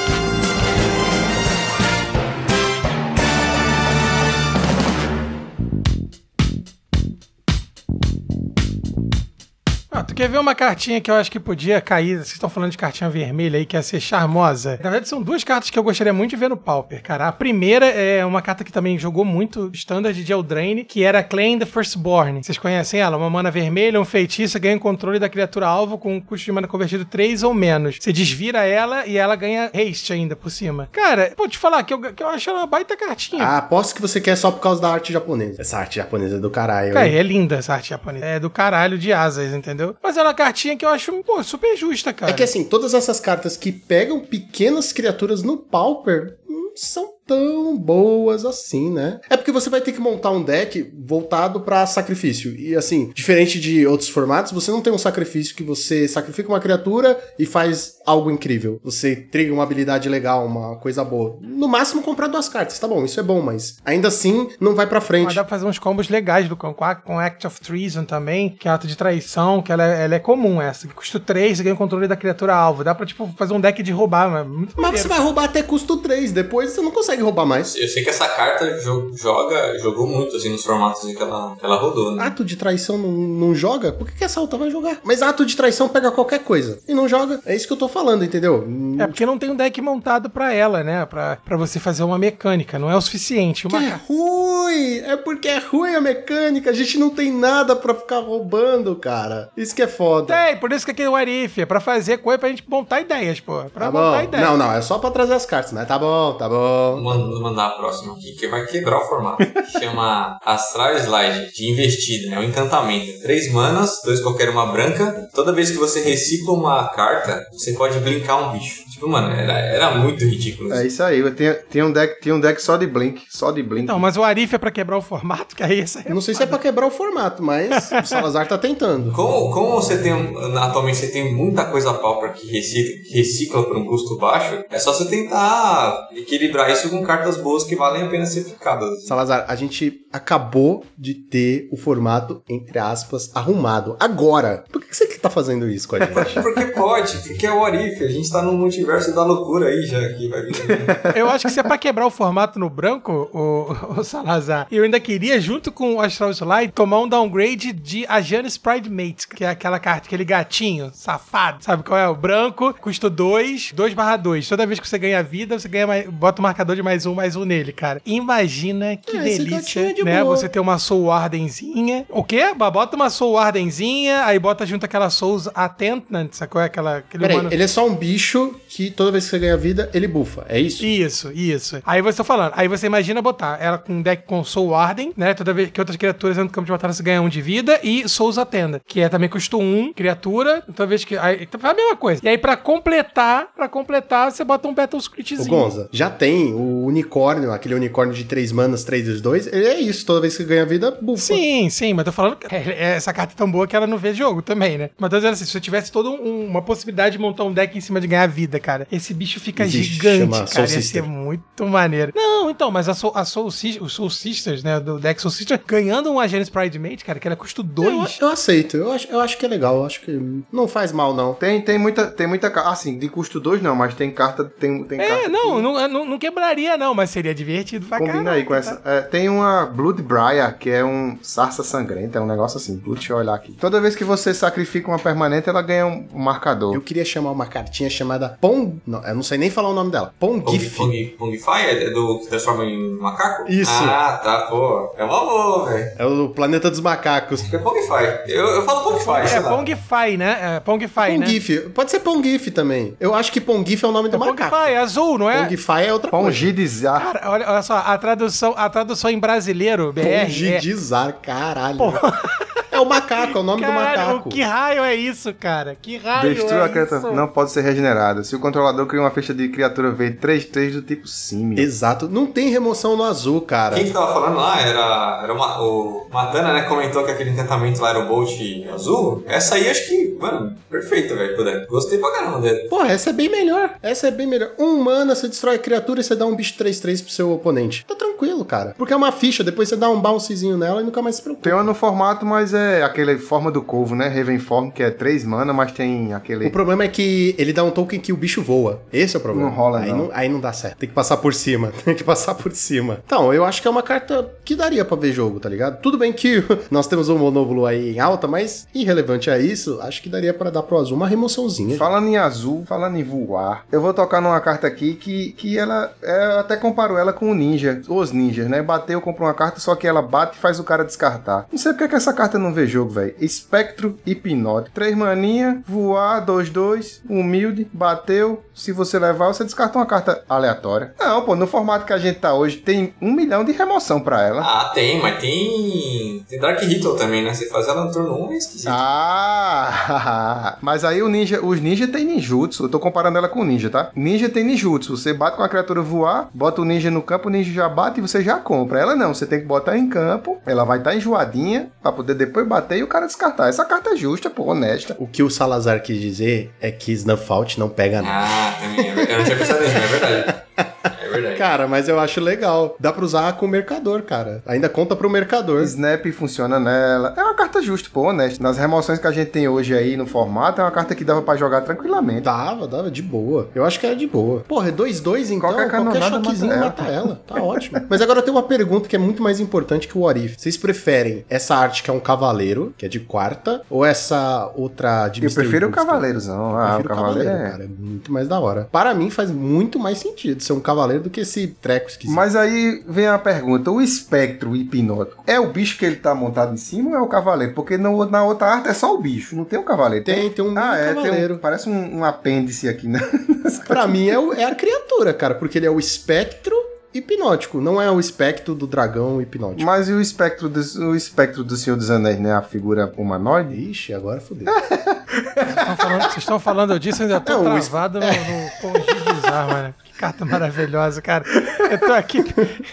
Tu quer ver uma cartinha que eu acho que podia cair? Vocês estão falando de cartinha vermelha aí, que ia ser charmosa. Na verdade, são duas cartas que eu gostaria muito de ver no Pauper, cara. A primeira é uma carta que também jogou muito standard de Eldraine, que era Claim the Firstborn. Vocês conhecem ela? Uma mana vermelha, um feitiço, ganha o controle da criatura alvo com um custo de mana convertido 3 ou menos. Você desvira ela e ela ganha haste ainda por cima. Cara, pô, te falar que eu, que eu acho ela uma baita cartinha. Ah, aposto que você quer só por causa da arte japonesa. Essa arte japonesa é do caralho. Cara, hein? é linda essa arte japonesa. É do caralho de asas, entendeu? Mas é uma cartinha que eu acho, pô, super justa, cara. É que assim, todas essas cartas que pegam pequenas criaturas no Pauper não são tão boas assim, né? É porque você vai ter que montar um deck voltado pra sacrifício. E assim, diferente de outros formatos, você não tem um sacrifício que você sacrifica uma criatura e faz algo incrível. Você triga uma habilidade legal, uma coisa boa. No máximo comprar duas cartas, tá bom, isso é bom, mas ainda assim não vai pra Mas frente. dá pra fazer uns combos legais do com, com Act of Treason também, que é ato de traição, que ela, é- ela é comum essa, que custa 3 e ganha o controle da criatura alvo. Dá pra, tipo, fazer um deck de roubar, mas muito Mas você vai roubar até custo 3, depois você não consegue roubar mais. Eu sei que essa carta jo- joga, jogou muito assim nos formatos em que ela, que ela rodou, né? Ato de traição não, não joga? Por que, que essa outra vai jogar? Mas ato de traição pega qualquer coisa e não joga. É isso que eu tô falando, entendeu? É porque não tem um deck montado pra ela, né? Pra, pra você fazer uma mecânica. Não é o suficiente. Que Uma é ruim! É porque é ruim a mecânica. A gente não tem nada pra ficar roubando, cara. Isso que é foda. Tem, por isso que aqui é o Arif, é pra fazer coisa pra gente montar ideias, pô. Pra Tá montar bom. ideias. Não, não, é só pra trazer as cartas, mas tá bom, tá bom. Vou mandar a próxima aqui, que vai quebrar o formato. Chama Astral Slide, de investida, é um encantamento. Três manas, dois qualquer uma branca. Toda vez que você recicla uma carta, você pode blinkar um bicho. Tipo, mano, era, era muito ridículo. É isso aí. Eu tenho, tinha, um deck, tinha um deck só de Blink. Só de Blink. Não, mas o Arif é pra quebrar o formato, que aí essa é Não sei se é pra quebrar o formato, mas o Salazar tá tentando. Como, como você tem, um- atualmente você tem muita coisa pauper que recicla, que recicla por um custo baixo, é só você tentar equilibrar isso com cartas boas que valem a pena ser ficadas. Salazar, a gente acabou de ter o formato, entre aspas, arrumado. Agora. Por que você que tá fazendo isso com a gente? Porque pode, porque é o Orif, a gente tá no multiverso da loucura aí já que vai vir. Eu acho que se é pra quebrar o formato no branco, o, o Salazar, eu ainda queria, junto com o Astral Slide, tomar um downgrade de Ajanis Pride Mate, que é aquela carta, aquele gatinho safado. Sabe qual é? O branco, custa 2, 2 barra 2. Toda vez que você ganha vida, você ganha mais, bota o marcador de mais um, mais um nele, cara. Imagina que Ah, esse delícia, é de né? boa. Você ter uma Soul Ardenzinha. O quê? Bota uma Soul Ardenzinha, aí bota junto aquela Souls Attendant, sacou? É Aquela, aquele Peraí, humano- ele é só um bicho que toda vez que você ganha vida, ele bufa. É isso? Isso, isso. Aí você tá falando, aí você imagina botar ela com um deck com Soul Arden, né? Toda vez que outras criaturas entram no campo de batalha você ganha um de vida, e Souls Atenda, que é também custo um, criatura, toda vez que. Aí, então, é a mesma coisa. E aí, pra completar, pra completar, você bota um Battle Scriptzinho. Gonza, já tem o unicórnio, aquele unicórnio de 3 manas, 3 vezes 2. Ele é isso, toda vez que ganha vida, bufa. Sim, sim, mas tô falando que é- essa carta é tão boa que ela não vê jogo também, né? Mas tô dizendo assim, se você tivesse toda um- uma possibilidade de montar um deck em cima de ganhar vida, cara, esse bicho fica Existe, gigante, cara. Ia ser muito maneiro. Não, então, mas a Soul, a Soul, os Soul Sisters, né, do deck Soul Sister, ganhando um Agenis Pride Mate, cara, que ela custa Eu, 2. eu aceito, eu acho, eu acho que é legal, eu acho que não faz mal, não. Tem, tem muita, tem muita Assim, de custo 2 não, mas tem carta. Tem, tem É, carta não, que não, não, não quebraria, não, mas seria divertido pra Combina caralho, aí com tá? essa. É, tem uma Blood Briar, que é um sarça sangrenta, é um negócio assim. Deixa eu olhar aqui. Toda vez que você sacrifica uma permanente, ela ganha um um marcador. Eu queria chamar uma cartinha chamada Pong. Não, eu não sei nem falar o nome dela. Pong, Pongif. Pong, Pongify é do que transforma em macaco? Isso. Ah, tá, pô. É uma boa, velho. É o planeta dos macacos. É Pongify. Eu, eu falo Pongify, É lá. Pongify, né? É Pongify, né? Pongif. Pode ser Pongif também. Eu acho que Pongif é o nome do macaco. Pongify, é azul, não é? Pongify é outra coisa. Pongidizar. Cara, olha, olha só, a tradução, a tradução em brasileiro, BR, é... Pongidizar, caralho. É o macaco, é o nome do Caralho, macaco. que raio é isso, cara? Que raio Destrua é a criatura. isso? Não pode ser regenerada. Se o controlador cria uma ficha de criatura V 3-3 do tipo Sim. Exato. Não tem remoção no azul, cara. Quem que tava falando lá era, era uma- o Matana, né? Comentou que aquele encantamento lá era o Bolt azul. Essa aí acho que, mano, perfeita, velho. Gostei pra caramba dele. Porra, essa é bem melhor. Essa é bem melhor. Um mana, você destrói a criatura e você dá um bicho 3-3 pro seu oponente. Tá tranquilo, cara. Porque é uma ficha, depois você dá um bouncezinho nela e nunca mais se preocupa. Tem uma no formato, mas é aquele forma do Corvo, né? Ravenform, que é 3 mana, mas tem aquele. O problema é que ele dá um token que o bicho voa. Esse é o problema. Não rola, aí não. Aí não dá certo. Tem que passar por cima. Tem que passar por cima. Então, eu acho que é uma carta que daria pra ver jogo, tá ligado? Tudo bem que nós temos o Monóbulo aí em alta, mas irrelevante a isso, acho que daria pra dar pro azul uma remoçãozinha. Falando em azul, falando em voar, eu vou tocar numa carta aqui que, que ela. é, eu até comparo ela com o ninja, os ninjas, né? Bateu, comprou uma carta, só que ela bate e faz o cara descartar. Não sei porque que essa carta não vê jogo, velho. Espectro hipnótico. Três maninha, voar, 2-2, humilde, bateu. Se você levar, você descarta uma carta aleatória. Não, pô, no formato que a gente tá hoje, tem um milhão de remoção pra ela. Ah, tem, mas tem. Tem Dark Ritual também, né? Você faz ela no turno 1 é esquisito. Ah, mas aí o ninja, os ninja tem ninjutsu. Eu tô comparando ela com o ninja, tá? Ninja tem ninjutsu. Você bate com a criatura voar, bota o ninja no campo, o ninja já bate e você já compra. Ela não, você tem que botar em campo. Ela vai estar tá enjoadinha pra poder depois bater e o cara descartar. Essa carta é justa, pô, honesta. O que o Salazar quis dizer é que Snuff Out não pega nada. Ah, é. Eu não tinha pensado nisso, é verdade. Verdade. Cara, mas eu acho legal. Dá pra usar com o mercador, cara. Ainda conta pro mercador. Snap funciona nela. É uma carta justa, pô, honesta. Nas remoções que a gente tem hoje aí no formato, é uma carta que dava pra jogar tranquilamente. Dava, dava de boa. Eu acho que era de boa. Porra, é 2-2 então, Qualquer qualquer, choquezinho mata mata ela. Tá ótimo. Mas agora eu tenho uma pergunta que é muito mais importante que o What If. Vocês preferem essa arte que é um cavaleiro, que é de quarta, ou essa outra de Eu Mystery prefiro o cavaleirozão. Eu Ah, o prefiro cavaleiro é. cara. É muito mais da hora. Para mim faz muito mais sentido ser um cavaleiro do que esse treco esquisito. Mas aí vem a pergunta: o espectro hipnótico é o bicho que ele tá montado em cima ou é o cavaleiro? Porque no- na outra arte é só o bicho, não tem o cavaleiro. Tem, tem um Ah, é, tem cavaleiro. um, parece um, um apêndice aqui, né? Pra mim é, o- é a criatura, cara, porque ele é o espectro hipnótico, não é o espectro do dragão hipnótico. Mas e o espectro, do, o espectro do Senhor dos Anéis, né? A figura humanoide? Ixi, agora fodeu. Vocês estão falando, vocês estão falando disso, eu ainda tô Não, o es- travado no, no Pongidizar. melhor, mano. Carta maravilhosa, cara. Eu tô aqui,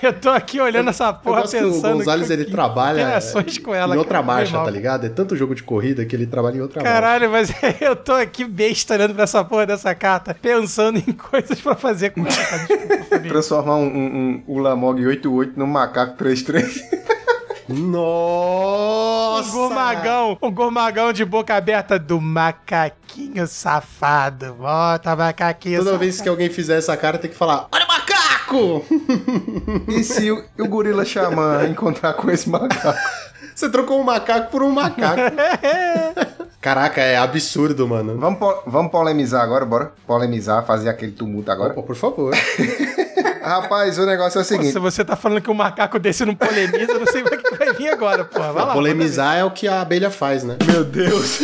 eu tô aqui olhando essa Eu porra que pensando. o Gonzalez que- ele que trabalha com ela, em outra cara, marcha, tá ligado? É tanto jogo de corrida que ele trabalha em outra marcha. Caralho, mas eu tô aqui besta olhando pra essa porra dessa carta, pensando em coisas pra fazer com ela. Transformar um, um, um, Lamog 88 num macaco 33. Nossa! Um gomagão, um gomagão de boca aberta do macaquinho safado. Bota macaquinho Toda safado. vez que alguém fizer essa cara, tem que falar: Olha o macaco! e se o, o gorila xamã encontrar com esse macaco? Você trocou um macaco por um macaco. Caraca, é absurdo, mano. Vamos, po- vamos polemizar agora, bora? Polemizar, fazer aquele tumulto agora. Opa, por favor. Rapaz, o negócio é o seguinte. Se você tá falando que um macaco desse não polemiza, eu não sei o vir agora, porra. Vai lá. Polemizar é o que a abelha faz, né? Meu Deus.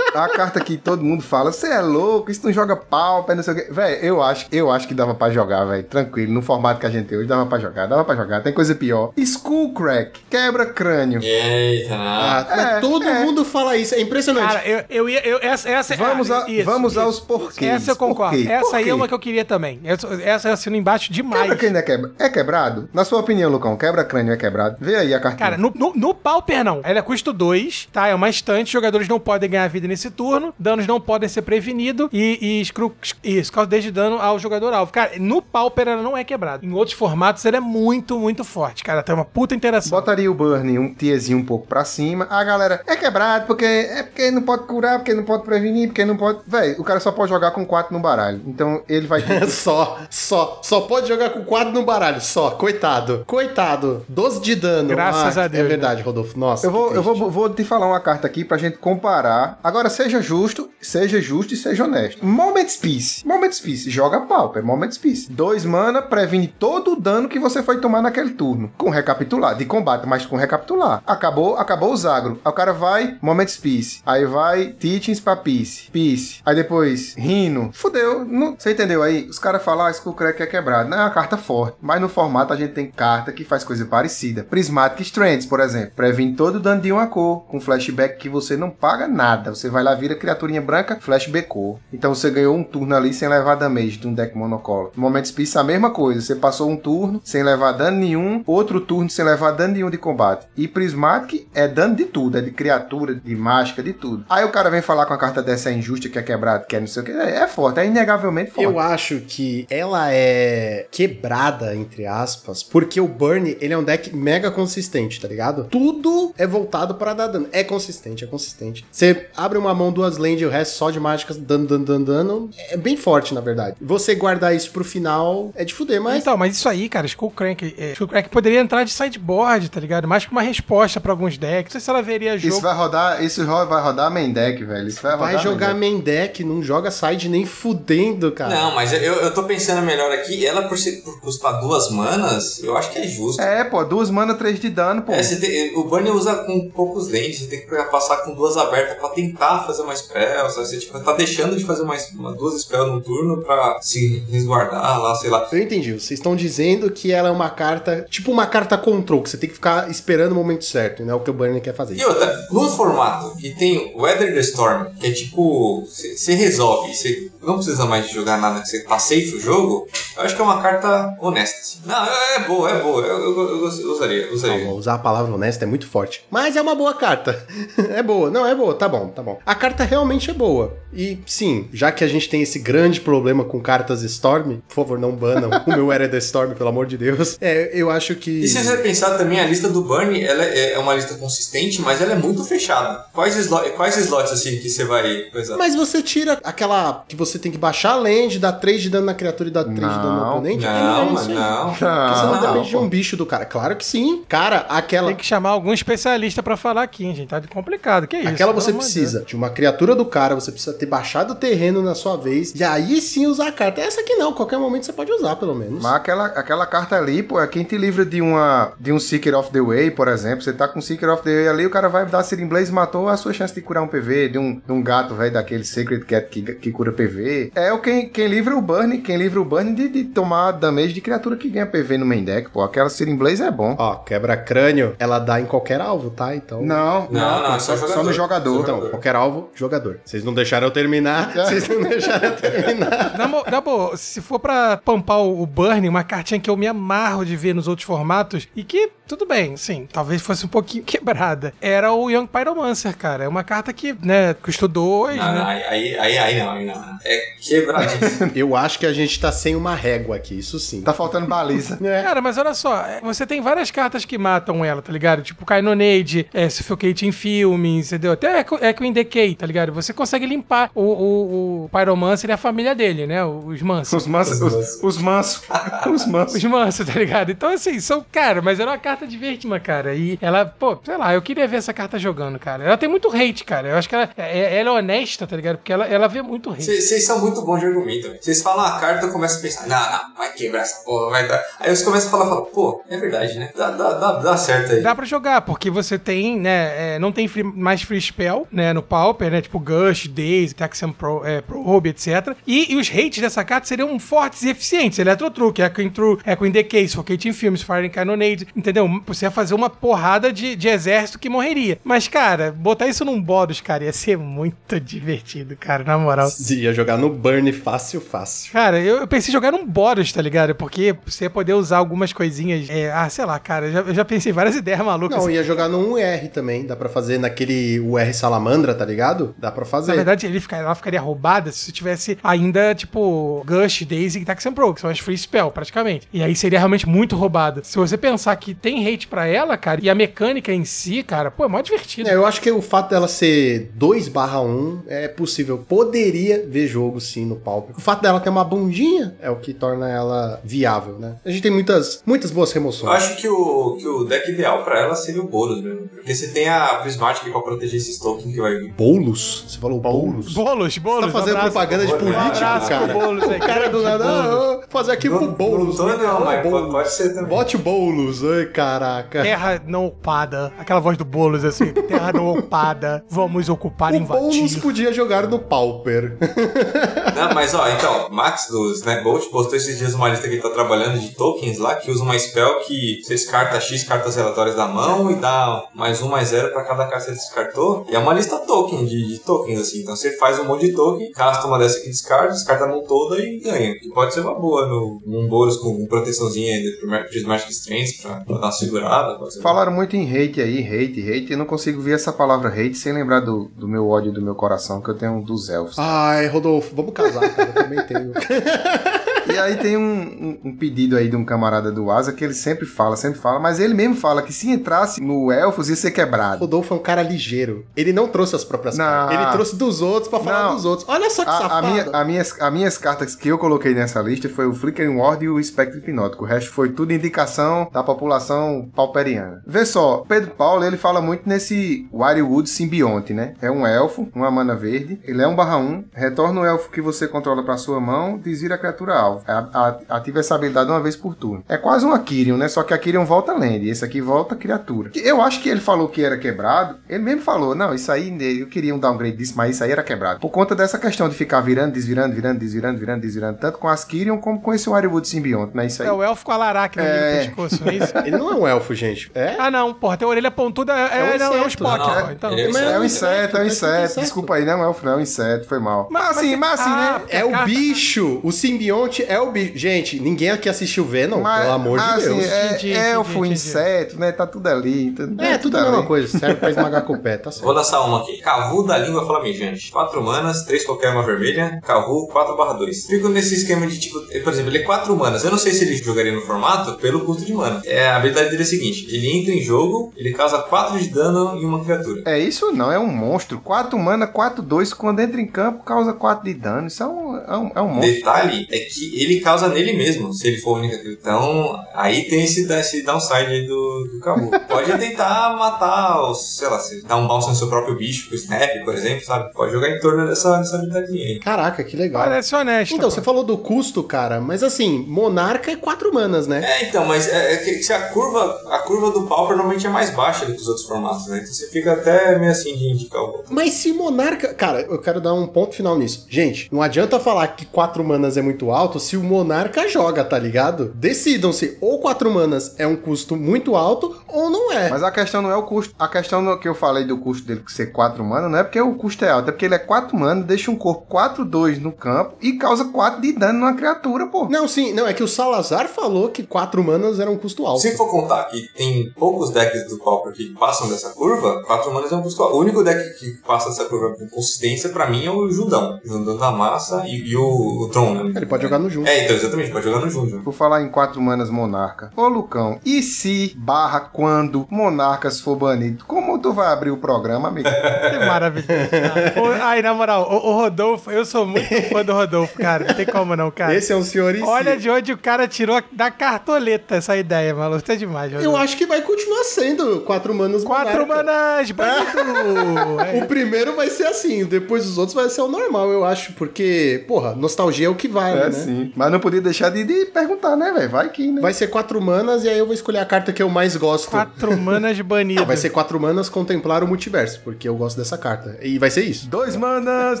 A carta que todo mundo fala, você é louco, isso não joga pau, pé, não sei o quê. Véi, eu acho, eu acho que dava pra jogar, velho. Tranquilo, no formato que a gente tem hoje, dava pra jogar, dava pra jogar. Tem coisa pior. Skull Crack, quebra crânio. Eita. Ah, É, todo é. mundo fala isso, é impressionante. Cara, eu, eu ia. Eu, essa, essa, Vamos ah, a- isso, vamos isso. aos porquês. Essa eu concordo. Essa Por aí é uma que eu queria também. Essa, essa eu assino embaixo demais. Quebra crânio é, quebra... é quebrado? Na sua opinião, Lucão, quebra crânio é quebrado? Vê aí a cartinha. Cara, no, no, no Pauper não. Ela é custo 2, tá? É uma estante, jogadores não podem ganhar vida nesse turno, danos não podem ser prevenidos e, e screw, isso, causa desde dano ao jogador alvo. Cara, no Pauper ela não é quebrada. Em outros formatos ela é muito, muito forte, cara. Tem uma puta interação. Botaria o Burn um tiezinho um pouco pra cima. A galera, é quebrado porque é porque não pode curar, porque não pode prevenir, porque não pode. Véi, o cara só pode jogar com 4 no baralho. Então ele vai ter. só, só, só pode jogar com 4 no baralho, só, coitado. Coitado, 12 de dano. Graças Ah, a Deus, É verdade, Rodolfo. Nossa. Eu vou, eu vou, vou te falar uma carta aqui pra gente comparar. Agora, seja justo, seja justo e seja honesto. Moment's Peace. Moment's Peace. Joga pauper. Moment's Peace. Dois mana, previne todo o dano que você foi tomar naquele turno. Com recapitular. De combate, mas com recapitular. Acabou, acabou o Zagro. Aí o cara vai, Moment's Peace. Aí vai Teachings pra Peace. Peace. Aí depois, Rino. Fudeu. Não- Você entendeu aí? Os caras falam, ah, Skull Crack é quebrado. Não é uma carta forte. Mas no formato a gente tem carta que faz coisa parecida. Prismatic Strands, por exemplo. Previne todo o dano de uma cor. Com flashback que você não paga nada. Você vai lá, vira criaturinha branca, flashback cor. Então você ganhou um turno ali sem levar damage de um deck monocolo. No momento Peace a mesma coisa. Você passou um turno sem levar dano nenhum. Outro turno sem levar dano nenhum de combate. E Prismatic é dano de tudo. É de criatura, de mágica, de tudo. Aí o cara vem falar com a carta dessa é injusta, que é quebrado, que é não sei o que. É, é forte, é inegavelmente forte. Eu acho que ela é quebrada, entre aspas, porque o Burn, ele é um deck mega consistente, tá ligado? Tudo é voltado pra dar dano. É consistente, é consistente. Você abre uma mão, duas land e o resto só de mágicas, dano, dano, dano, dano. É bem forte, na verdade. Você guardar isso pro final é de fuder, mas... Então, mas isso aí, cara, Skull Crank, é, Skull Crank poderia entrar de sideboard, tá ligado? Mais que uma resposta pra alguns decks. Não sei se ela veria jogo. Isso vai rodar, isso vai rodar main deck, velho. Isso vai rodar Vai jogar main main deck, não joga side nem fudendo, cara. Não, mas eu, eu tô pensando melhor aqui. Ela, por, ser- por custar duas manas, eu acho que é justo. deck. É, pô, duas mana, três de dano, pô. É, você tem- o Burn usa com poucos lentes, você tem que passar com duas abertas pra tentar fazer uma spell. sabe? Você tipo, tá deixando de fazer uma, uma- duas spells num turno pra se resguardar lá, sei lá. Eu entendi. Vocês estão dizendo que ela é uma carta, tipo uma carta control, que você tem que ficar esperando o momento certo, né? O que o Burn quer fazer. E outra, num formato que tem Weather the Storm, que é tipo, você resolve, você não precisa mais de jogar nada, que você tá safe o jogo, eu acho que é uma carta honesta. assim. Não, é, é boa, é boa, eu, eu, eu- eu usaria, Não, usaria. vou usar a palavra honesta é muito forte. Mas é uma boa carta. é boa. Não, é boa. Tá bom, tá bom. A carta realmente é boa. E sim, já que a gente tem esse grande problema com cartas Storm, por favor, não banam o meu Era the Storm, pelo amor de Deus. É, eu acho que. E se você pensar também, a lista do Burn ela é é uma lista consistente, mas ela é muito fechada. Quais, quais slots assim que você vai? Mas você tira aquela que você tem que baixar a land, dar 3 de dano na criatura e dar 3 de dano no oponente? Não, é mas isso aí. não. Porque você não, Não, depende de um bicho do cara. Claro que sim. Cara, aquela. Tem que chamar algum especialista pra falar aqui, hein, gente. Tá complicado. Que isso? Aquela você precisa de uma criatura do cara, você precisa ter baixado o terreno na sua vez, e aí sim usar a carta. Essa aqui não, qualquer momento você pode usar, pelo menos. Mas aquela, aquela carta ali, pô, é quem te livra de uma de um Seeker of the Way, por exemplo. Você tá com Seeker of the Way ali, o cara vai dar Searing Blaze, matou a sua chance de curar um PV, de um, de um gato, velho, daquele Sacred Cat que, que cura PV. PV. É o quem, quem livra o burn, quem livra o burn de, de tomar damage de criatura que ganha PV no main deck, pô. Aquela Searing Blaze é bom. Ó, quebra-crânio, ela dá em qualquer alvo, tá? Então. Não, Não, não, pô, é só só, jogador. no jogador. Então, qualquer alvo, jogador. Vocês não deixaram eu terminar. Vocês não deixaram eu terminar. Na, boa, se for pra pampar o Burn, uma cartinha que eu me amarro de ver nos outros formatos, e que, tudo bem, sim, talvez fosse um pouquinho quebrada, era o Young Pyromancer, cara. É uma carta que, né, custou dois, Não, não, né? aí, aí, aí, aí não, aí não. É quebradíssimo. Eu acho que a gente tá sem uma régua aqui, isso sim. Tá faltando baliza. É. Cara, mas olha só, é, você tem várias cartas que matam ela, tá ligado? Tipo Kainonade, é, Suffocate em filmes, entendeu? Até in Decay, tá ligado? Você consegue limpar o, o, o Pyromancer e a família dele, né? Os Mansos. Os mansos. Os, os mansos. Os mansos. Os mansos, tá ligado? Então, assim, são, cara, mas era uma carta divertida, cara. E ela, pô, sei lá, eu queria ver essa carta jogando, cara. Ela tem muito hate, cara. Eu acho que ela, é- ela é honesta, tá ligado? Porque ela, ela vê muito hate. Vocês são muito bons de argumento, velho. Vocês falam a carta, eu começo a pensar, não, não, vai quebrar essa porra, vai dar. Aí você começa a falar, fala, pô, é verdade, né? Dá, dá, dá, dá certo aí. Dá pra jogar, porque você tem, né, é, não tem free- mais free spell, né, no Pauper, né, tipo Gush, Daze, Taxam Pro, é, Probe, etc. E, e os hates dessa carta seriam fortes e eficientes. Electrotruque, Echo in True, Echo in Decay, Suffocate in Films, Fire in Cannonade, entendeu? Você ia fazer uma porrada de, de exército que morreria. Mas, cara, botar isso num Boros, cara, ia ser muito divertido, cara, na moral. Ia jogar no burn fácil, fácil. Cara, eu, eu pensei em jogar num Boros, tá ligado? Porque você ia poder usar algumas coisinhas. é, ah, sei lá, cara, eu já, eu já pensei várias ideias malucas. Não, ia jogar no 1R também. Dá pra fazer naquele UR Salamandra, tá ligado? Dá pra fazer. Na verdade, ele fica- ela ficaria roubada se você tivesse ainda, tipo, Gush, Daisy e Taxan Pro, que são as free spell, praticamente. E aí seria realmente muito roubada. Se você pensar que tem hate pra ela, cara, e a mecânica em si, cara, pô, é mó divertido. É, eu acho que o fato dela ser 2 barra 1 é possível. Poderia ver jogo sim no palco. O fato dela ter uma bundinha é o que torna ela viável, né? A gente tem muitas, muitas boas Eu remoções. acho que o, que o deck ideal pra ela seria o Boros mesmo. Porque você tem a Prismatic pra proteger esses tokens que vai vir. Boulos? Você falou Boulos? Bolos, bolos. Você tá fazendo abraço. propaganda de Boulos. político, Abraço cara? Boulos aí, o cara do nada, ah, Boulos. fazer aqui pro Boulos. Não, não, mas Boulos. pode ser também. Bote Boulos, ai caraca. Terra não ocupada. Aquela voz do Bolos, assim. Terra não ocupada. Vamos ocupar O Boulos invadir. podia jogar no Pauper. Não, mas ó, então, Max do Snapbolt postou esses dias uma lista que ele tá trabalhando de tokens lá, que usa uma spell que você descarta X cartas relatórias da mão e dá mais um, mais zero pra cada carta que você descartou. E é uma lista token, de, de tokens, assim. Então você faz um monte de token, casta uma dessa que descarta, descarta a mão toda e ganha. Que pode ser uma boa no, num Boros com proteçãozinha de Prismatic Strengths pra, pra dar uma segurada. Pode ser Falaram muito em hate aí, hate, hate. Eu não consigo ver essa palavra hate sem lembrar do, do meu ódio do meu coração, que eu tenho dos elfos. Ai, Rodolfo, vamos casar, cara. Eu também tenho. E aí tem um, um- um pedido aí de um camarada do Asa que ele sempre fala, sempre fala, mas ele mesmo fala que se entrasse no elfos ia ser quebrado. Rodolfo é um cara ligeiro. Ele não trouxe as próprias Não. cartas. Ele trouxe dos outros pra falar Não. dos outros. Olha só que A, a safado. minha, a minhas, a minhas cartas que eu coloquei nessa lista foi o Flickering Ward e o Spectre Hipnótico. O resto foi tudo indicação da população pauperiana. Vê só, Pedro Paulo ele fala muito nesse Wirewood Simbionte, né? É um elfo, uma mana verde. Ele é um barra 1. Retorna o elfo que você controla pra sua mão, desvira a criatura alvo. A- a- Ativa essa habilidade uma vez por turno. É quase um Akirion, né? Só que Akirion volta land. E esse aqui volta criatura. Eu acho que ele falou que era quebrado. Ele mesmo falou, não, isso aí, eu queria um downgrade disso, mas isso aí era quebrado. Por conta dessa questão de ficar virando, desvirando, virando, desvirando, virando, desvirando, tanto com as Kirion como com esse Wirewood Simbionte, né? Isso aí. É o elfo com a Laracna ali É. no pescoço, não é isso? Ele não é um elfo, gente. É? Ah, não, porra, tem a orelha pontuda. É, É um é, não, é um inseto. Spock, Não, então. ele é um É inseto, é um inseto. Desculpa aí, não é um elfo, não, é um inseto, foi mal. Mas, Mas- assim, mas assim, Ah, né? É o Carta- bicho. O simbionte é o bicho. Gente, ninguém aqui assistiu Venom, Mas, pelo amor mas, de Deus. assim, é, Entendi, elfo, entendi, entendi. inseto, né? Tá tudo ali. tudo- É, tudo a ali. mesma coisa. Serve pra esmagar com o pé, tá Vou certo. lançar uma aqui. Cavu da língua flamejante. 4 manas, 3 qualquer uma vermelha. Cavu 4 barra 2. Fico nesse esquema de tipo, por exemplo, ele é 4 manas. Eu não sei se ele jogaria no formato pelo custo de mana. É, a habilidade dele é a seguinte: ele entra em jogo, ele causa 4 de dano em uma criatura. É isso não, é um monstro. 4 mana, 4, 2. Quando entra em campo, causa 4 de dano. Isso é um, é um, é um monstro. Detalhe é que ele causa nele mesmo, se ele for única criatura. Então, aí tem esse, esse downside aí do, do Cabu. Pode tentar matar, os, sei lá, se dar um bounce no seu próprio bicho, com o Snap, por exemplo, sabe? Pode jogar em torno dessa, dessa metadinha aí. Caraca, que legal. Parece honesto. Então, pô. você falou do custo, cara, mas assim, Monarca é 4 manas, né? É, então, mas é, é que se a curva, a curva do Pauper normalmente é mais baixa do que os outros formatos, né? Então você fica até meio assim de indicar o. Mas se Monarca. Cara, eu quero dar um ponto final nisso. Gente, não adianta falar que 4 manas é muito alto se o Monarca joga, tá ligado? Decidam-se, ou 4 manas é um custo muito alto, ou não é. Mas a questão não é o custo. A questão no- que eu falei do custo dele ser 4 mana não é porque o custo é alto, é porque ele é 4 mana, deixa um corpo 4-2 no campo e causa 4 de dano numa criatura, pô. Não, sim, não, é que o Salazar falou que 4 manas era um custo alto. Se for contar que tem poucos decks do Pauper que passam dessa curva, 4 manas é um custo alto. O único deck que passa dessa curva com consistência, pra mim, é o Jundão. O Jundão da massa e, e o, o Tron, né? Ele pode jogar no É, então, exatamente, pode jogar no Jundão. Por falar em 4 manas monarca. Ô Lucão, e se barra quando monarcas for banido? Como tu vai abrir o programa, amigo? Que maravilhoso. cara. Ai, na moral, o, o Rodolfo, eu sou muito fã do Rodolfo, cara. Não tem como não, cara. Esse é um senhor em si. Olha de onde o cara tirou da cartoleta essa ideia, maluco. Tá demais, Eu Rodolfo. acho que vai continuar sendo 4 manas Quatro manas, banido! É. O primeiro vai ser assim, depois os outros vai ser o normal, eu acho, porque, porra, nostalgia é o que vale, É né? sim. Mas não podia deixar de, de perguntar, né, velho? Vai que, né? Vai ser quatro manas e aí eu vou escolher a carta que eu mais gosto. Quatro manas banido. Não, vai ser quatro manas contemplar o multiverso, porque eu gosto dessa carta. E vai ser isso. Dois manas,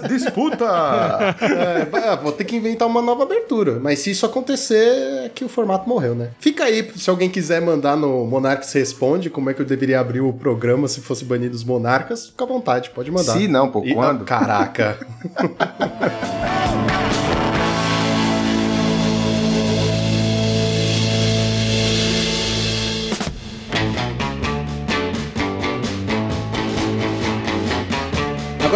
disputa! É, vai- vou ter que inventar uma nova abertura. Mas se isso acontecer, é que o formato morreu, né? Fica aí, se alguém quiser mandar no Monarcas Responde como é que eu deveria abrir o programa se fosse banido os Monarcas, fica à vontade, pode mandar. Se não, pô, E- quando? Caraca.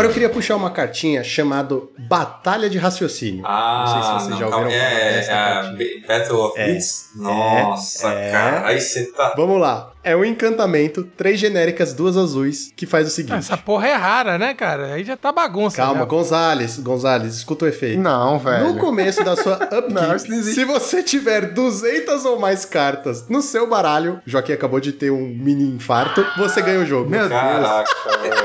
Agora eu queria puxar uma cartinha chamada Batalha de Raciocínio. Ah, não sei se vocês já ouviram calma, falar é, dessa é cartinha. Battle of É, Wits? Nossa, é. cara. Aí você tá. Vamos lá. É um encantamento, três genéricas, duas azuis, que faz o seguinte. Essa porra é rara, né, cara? Aí já tá bagunça. Calma, já. Gonzales, Gonzales, escuta o efeito. Não, velho. No começo da sua upkeep, Não, se você tiver 200 ou mais cartas no seu baralho, Joaquim acabou de ter um mini infarto, você ganha o jogo. Meu Deus. Caraca,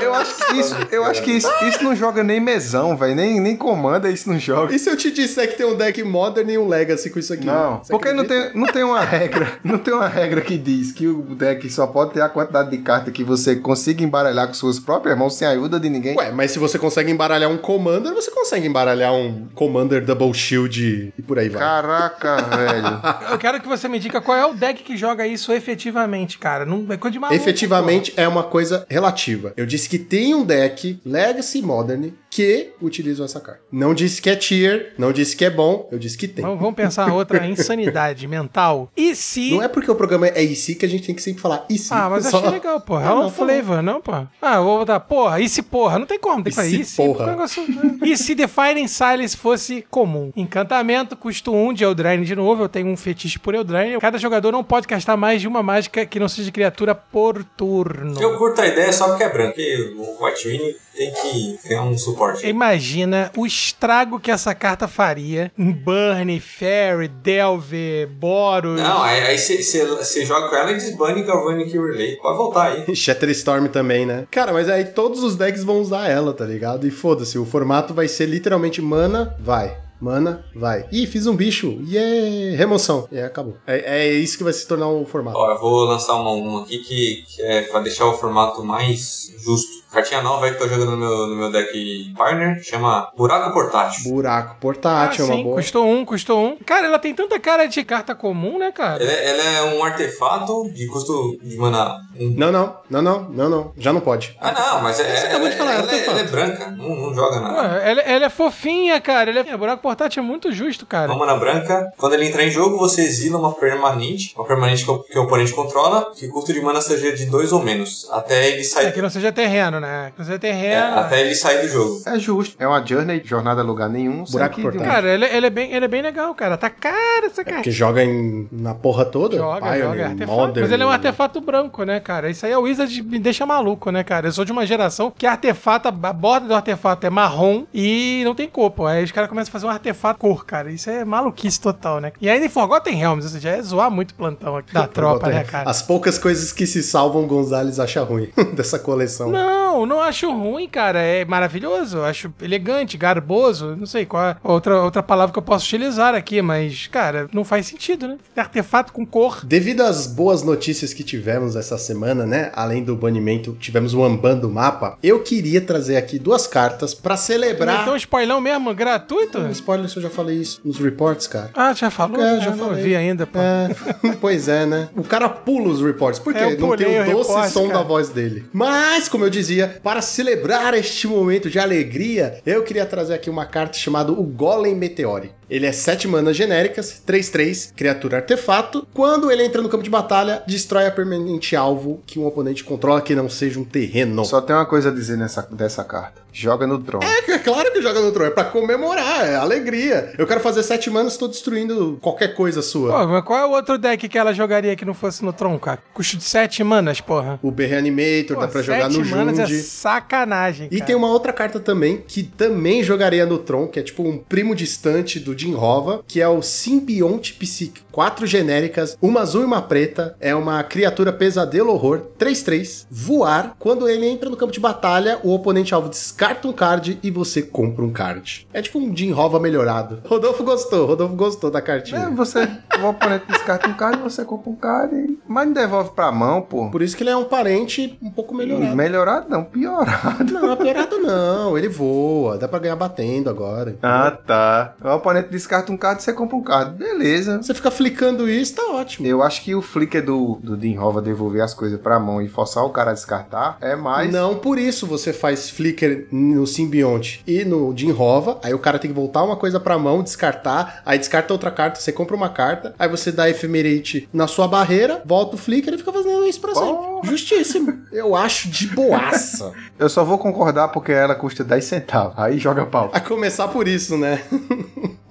Eu acho que isso, eu acho que isso, isso não joga nem mesão, velho. Nem, nem comanda, isso não joga. E se eu te disser que tem um deck Modern e um Legacy com isso aqui? Não, porque não tem, não tem uma regra, não tem uma regra que diz que o deck só pode ter a quantidade de carta que você consiga embaralhar com suas próprias mãos sem a ajuda de ninguém. Ué, mas se você consegue embaralhar um Commander, você consegue embaralhar um Commander Double Shield e por aí vai. Caraca, velho. Eu quero que você me diga qual é o deck que joga isso efetivamente, cara. Não é coisa de maluco. Efetivamente é uma coisa relativa. Eu disse que tem um deck Legacy Modern que utilizam essa carta. Não disse que é tier, não disse que é bom, eu disse que tem. Vamos, vamos pensar outra insanidade mental. E se. Não é porque o programa é IC que a gente tem que sempre falar IC. Ah, mas Só- achei legal, porra. É um não, tá bom. flavor, não, pô? Ah, eu vou botar, porra, e se porra? Não tem como, tem que E falar, se e se porra? negócio- E se Defining Silence fosse comum? Encantamento, custo 1 de Eldraine de novo, eu tenho um fetiche por Eldraine. Cada jogador não pode castar mais de uma mágica que não seja de criatura por turno. Eu curto a ideia só porque é branco. E o White tem que ter um suporte. Imagina o estrago que essa carta faria em Burn, Fairy, Delve, Boros. Não, aí você joga com ela e desbane Galvanic Relay. Pode voltar aí. Shatterstorm também, né? Cara, mas aí todos os decks vão usar ela, tá ligado? E foda-se, o formato vai ser literalmente mana, vai. Mana, vai. Ih, fiz um bicho. Yeah! Remoção. E aí acabou. É, é isso que vai se tornar o formato. Ó, eu vou lançar uma, uma aqui que, que é pra deixar o formato mais justo. Cartinha nova aí que tô jogando no meu, no meu deck partner, chama Buraco Portátil. Buraco Ah, portátil é uma sim, boa. custou um, custou um. Cara, ela tem tanta cara de carta comum, né, cara? Ela, é- ela é um artefato de custo de mana. Um... Não, não, não, não, não, não. Já não pode. Ah, não, mas é, Você acabou de falar, ela, é- ela é branca, não, não joga nada. Ué, ela, ela é fofinha, cara. Ela é... Buraco portátil é muito justo, cara. Uma mana branca. Quando ele entrar em jogo, você exila uma permanente. Uma permanente que o, que o oponente controla, que o custo de mana seja de 2 ou menos. Até ele É sair. que não seja terreno, né? Né? Você É, terreno. até ele sair do jogo. É justo. É uma journey, jornada a lugar nenhum. Buraco que um- Cara, ele, ele é bem, ele é bem legal, cara. Tá cara essa Porque carta. joga em, na porra toda. Joga, Pioneer, joga, é artefato. Modern. Mas ele é um artefato branco, né, cara? Isso aí a Wizard me deixa maluco, né, cara? Eu sou de uma geração que artefato, a borda do artefato é marrom e não tem cor, pô. Aí os caras começam a fazer um artefato cor, cara. Isso é maluquice total, né? E ainda em Forgotten Realms, ou seja, é zoar muito o plantão aqui da tropa, né, cara? As poucas coisas que se salvam, Gonzalez acha ruim dessa coleção. Não, não acho ruim, cara. É maravilhoso. Acho elegante, garboso. Não sei qual é outra, outra palavra que eu posso utilizar aqui, mas, cara, não faz sentido, né? Artefato com cor. Devido às boas notícias que tivemos essa semana, né? Além do banimento, tivemos o Amban do mapa. Eu queria trazer aqui duas cartas pra celebrar. Então, spoilão mesmo, gratuito? Um spoiler se eu já falei isso nos reports, cara. Ah, já falou? É, já Ah, não falei. vi ainda, pô. É, pois é, né? O cara pula os reports. Por quê? É, eu Não tem o doce report, som cara. da voz dele. Mas, como eu dizia, para celebrar este momento de alegria, eu queria trazer aqui uma carta chamada o Golem Meteórico. Ele é 7 manas genéricas, 3-3, criatura artefato. Quando ele entra no campo de batalha, destrói a permanente alvo que um oponente controla que não seja um terreno. Só tem uma coisa a dizer nessa, dessa carta. Joga no trono. É, é claro que joga no trono, é pra comemorar, é alegria. Eu quero fazer 7 manas, estou destruindo qualquer coisa sua. Pô, mas qual é o outro deck que ela jogaria que não fosse no Tron, cara? Custo de 7 manas, porra. O B-Reanimator Pô, dá pra jogar no sete manas Jund. é sacanagem, E cara. tem uma outra carta também que também jogaria no Tron, que é tipo um primo distante do Jin Hova, que é o Simbionte Psíquico. Quatro genéricas, uma azul e uma preta. É uma criatura pesadelo horror, 3-3, voar. Quando ele entra no campo de batalha, o oponente alvo descarta um card e você compra um card. É tipo um Jin Hova melhorado. Rodolfo gostou, Rodolfo gostou da cartinha. É, você, o oponente descarta um card, você compra um card, e- mas não devolve pra mão, pô. Por isso que ele é um parente um pouco melhorado. Melhorado não, piorado. Não, piorado não. Ele voa, dá pra ganhar batendo agora. Ah, tá. O oponente descarta um card, você compra um card. Beleza. Você fica flicando isso, tá ótimo. Eu acho que o flicker do, do Dean Hova devolver as coisas pra mão e forçar o cara a descartar é mais. Não por isso você faz flicker no simbionte e no Hova, aí o cara tem que voltar uma coisa pra mão, descartar, aí descarta outra carta, você compra uma carta, aí você dá Ephemerate na sua barreira, volta o flicker e fica fazendo isso pra sempre. Justíssimo. Eu acho de boaça. Eu só vou concordar porque ela custa 10 centavos. Aí joga pau. A começar por isso, né?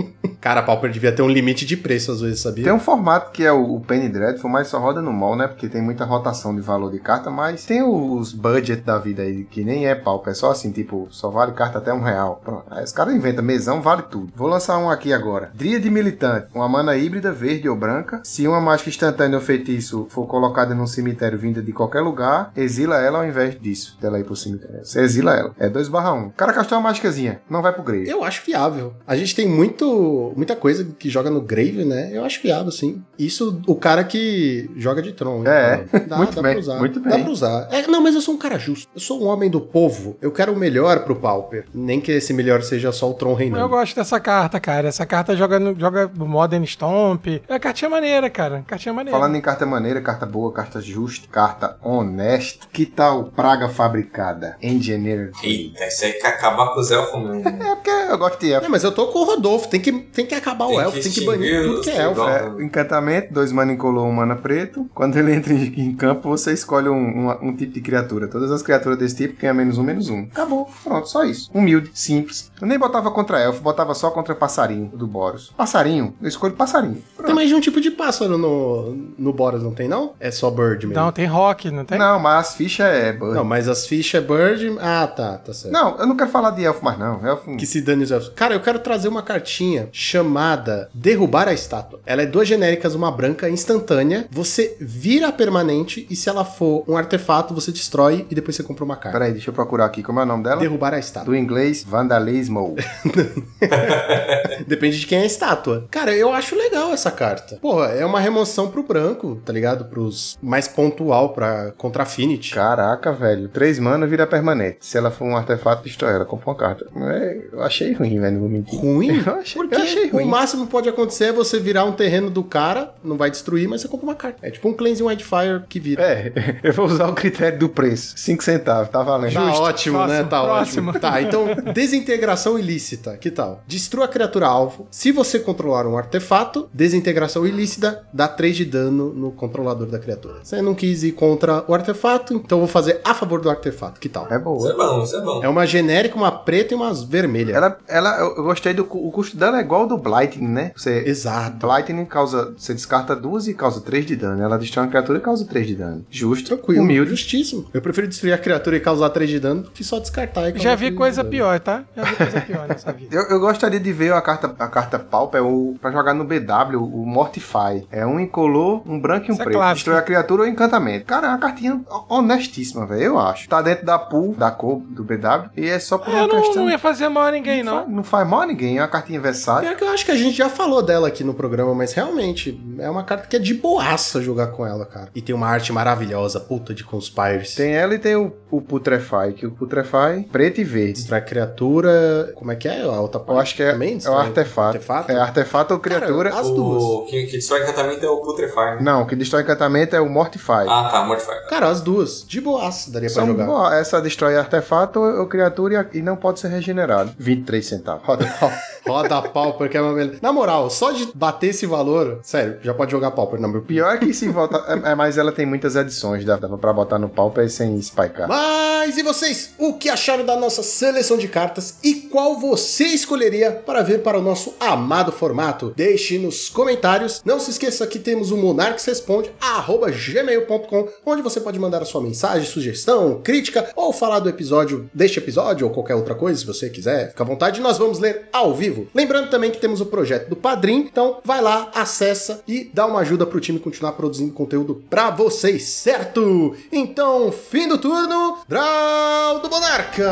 Cara, a Pauper devia ter um limite de preço às vezes, sabia? Tem um formato que é o, Penny Dreadful, mas só roda no mall, né? Porque tem muita rotação de valor de carta, mas tem os budget da vida aí, que nem é pau, é só assim, tipo, só vale carta até um real. Pronto. Aí os caras inventam, mesão vale tudo. Vou lançar um aqui agora. Dríade Militante, uma mana híbrida, verde ou branca. Se uma mágica instantânea ou feitiço for colocada num cemitério vinda de qualquer lugar, exila ela ao invés disso, dela ir pro cemitério. Você exila ela. É 2 barra 1. O cara castou uma mágicazinha, não vai pro grave. Eu acho viável. A gente tem muito, muita coisa que joga no Grave, né? Eu acho viável, sim. Isso, o cara que joga de Tron. É, então, dá, muito dá bem, pra usar. muito Dá bem. pra usar. É, não, mas eu sou um cara justo. Eu sou um homem do povo. Eu quero o melhor pro Pauper. Nem que esse melhor seja só o Tron Eu reinando. gosto dessa carta, cara. Essa carta joga no, joga no Modern Stomp. É cartinha maneira, cara. Cartinha maneira. Falando em carta maneira, carta boa, carta justa, carta honesta. Que tal Praga Fabricada? Engineer. Eita, isso aí que acabar com os elfos mesmo. É porque eu gosto de elfo. É, mas eu tô com o Rodolfo. Tem que, tem que acabar Tem o que elfo. Tem que banir tudo que é elfo. É, encantamento, dois mana incolor, um mana preto. Quando ele entra em, em campo, você escolhe um, um- um tipo de criatura. Todas as criaturas desse tipo ganham menos um, menos um. Acabou. Pronto, só isso. Humilde, simples. Eu nem botava contra elfo, botava só contra passarinho do Boros. Passarinho, eu escolho passarinho. Tem mais de um tipo de pássaro no, no Boros, não tem, não? É só Bird mesmo. Não, tem rock, não tem? Não, mas as fichas é. bird. Não, mas as fichas é Bird. Ah, tá, tá certo. Não, eu não quero falar de elfo mais, não. Elfo. Que se dane os elfos. Cara, eu quero trazer uma cartinha chamada Derrubar a Estátua. Ela é duas genéricas, uma branca, instantânea. Você vira a permanente e se ela for um artefato, você destrói e depois você compra uma carta. Peraí, deixa eu procurar aqui. Como é o nome dela? Derrubar a estátua. Do inglês, vandalismo. Depende de quem é a estátua. Cara, eu acho legal essa carta. Porra, é uma remoção pro branco, tá ligado? Pros mais pontual pra contra Affinity. Caraca, velho. Três mana vira permanente. Se ela for um artefato, destrói ela. Compra uma carta. É, eu achei ruim, velho. Não vou mentir. Ruim? Eu achei, Por quê? Achei achei O ruim. máximo que pode acontecer é você virar um terreno do cara, não vai destruir, mas você compra uma carta. É tipo um Cleansing Wildfire que vira. É, eu vou usar o critério do preço. 5 centavos, tá valendo. Tá ótimo, né? Próximo, Tá próximo. ótimo. Tá, então, desintegração ilícita, que tal? Destrua a criatura alvo. Se você controlar um artefato, desintegração ilícita dá 3 de dano no controlador da criatura. Você não quis ir contra o artefato, então eu vou fazer a favor do artefato, que tal? É Isso é boa. bom, isso é bom. É uma genérica, uma preta e umas vermelhas. Ela, ela, eu gostei do o custo dela é igual do Blighting, né? Você, Exato. Lightning causa. Você descarta duas e causa 3 de dano. Ela destrói uma criatura e causa 3 de dano. Justo. Tranquilo. Humilde. Justíssimo. Eu prefiro destruir a criatura e causar 3 de dano do que só descartar e causar Já vi 3 de coisa dano. pior, tá? Já vi coisa pior nessa vida. Eu, eu gostaria de ver a carta, a carta Pauper o, pra jogar no BW, o Mortify. É um incolor, um branco e um Isso é preto. clássico. Destrói a criatura ou encantamento. Cara, é uma cartinha honestíssima, velho. Eu acho. Tá dentro da pool, da cor do BW. E é só por uma Eu não, questão. não ia fazer mal a ninguém, Não não. faz- não faz mal a ninguém. É uma cartinha versátil. Que eu acho que a gente já falou dela aqui no programa, mas realmente é uma carta que é de boaça jogar com ela, cara. E tem uma arte maravilhosa, puta de Conspires. Tem ela e tem o, o Putrefy, que o Putrefy preto e verde. Destrói criatura. Como é que é? A outra Eu acho que é, também é o artefato. artefato? É artefato ou criatura. Cara, as duas. O que, que destrói encantamento é o Putrefy, né? Não, o que destrói encantamento é o Mortify. Ah, tá, Mortify. Cara, as duas. De boaça daria pra São jogar. boa. Essa destrói artefato ou criatura e e não pode ser regenerado. 23 centavos. Roda pau. Roda pau, porque é uma beleza. Na moral, só de bater esse valor, sério, já pode jogar Pauper na meu Pior é que se volta. É, é, mas ela tem muitas edições. Dá, dava pra botar no pauper sem spikear. Mas e vocês? O que acharam da nossa seleção de cartas e qual você escolheria para ver para o nosso amado formato? Deixe nos comentários. Não se esqueça que temos o Monarques Responde, arroba gmail.com, onde você pode mandar a sua mensagem, sugestão, crítica ou falar do episódio, deste episódio ou qualquer outra coisa, se você quiser. Fica à vontade, nós vamos ler ao vivo. Lembrando também que temos o projeto do Padrim, então vai lá, acessa e dá uma ajuda pro time continuar produzindo conteúdo pra vocês, certo? Então, fim do turno, Draw do Monarca!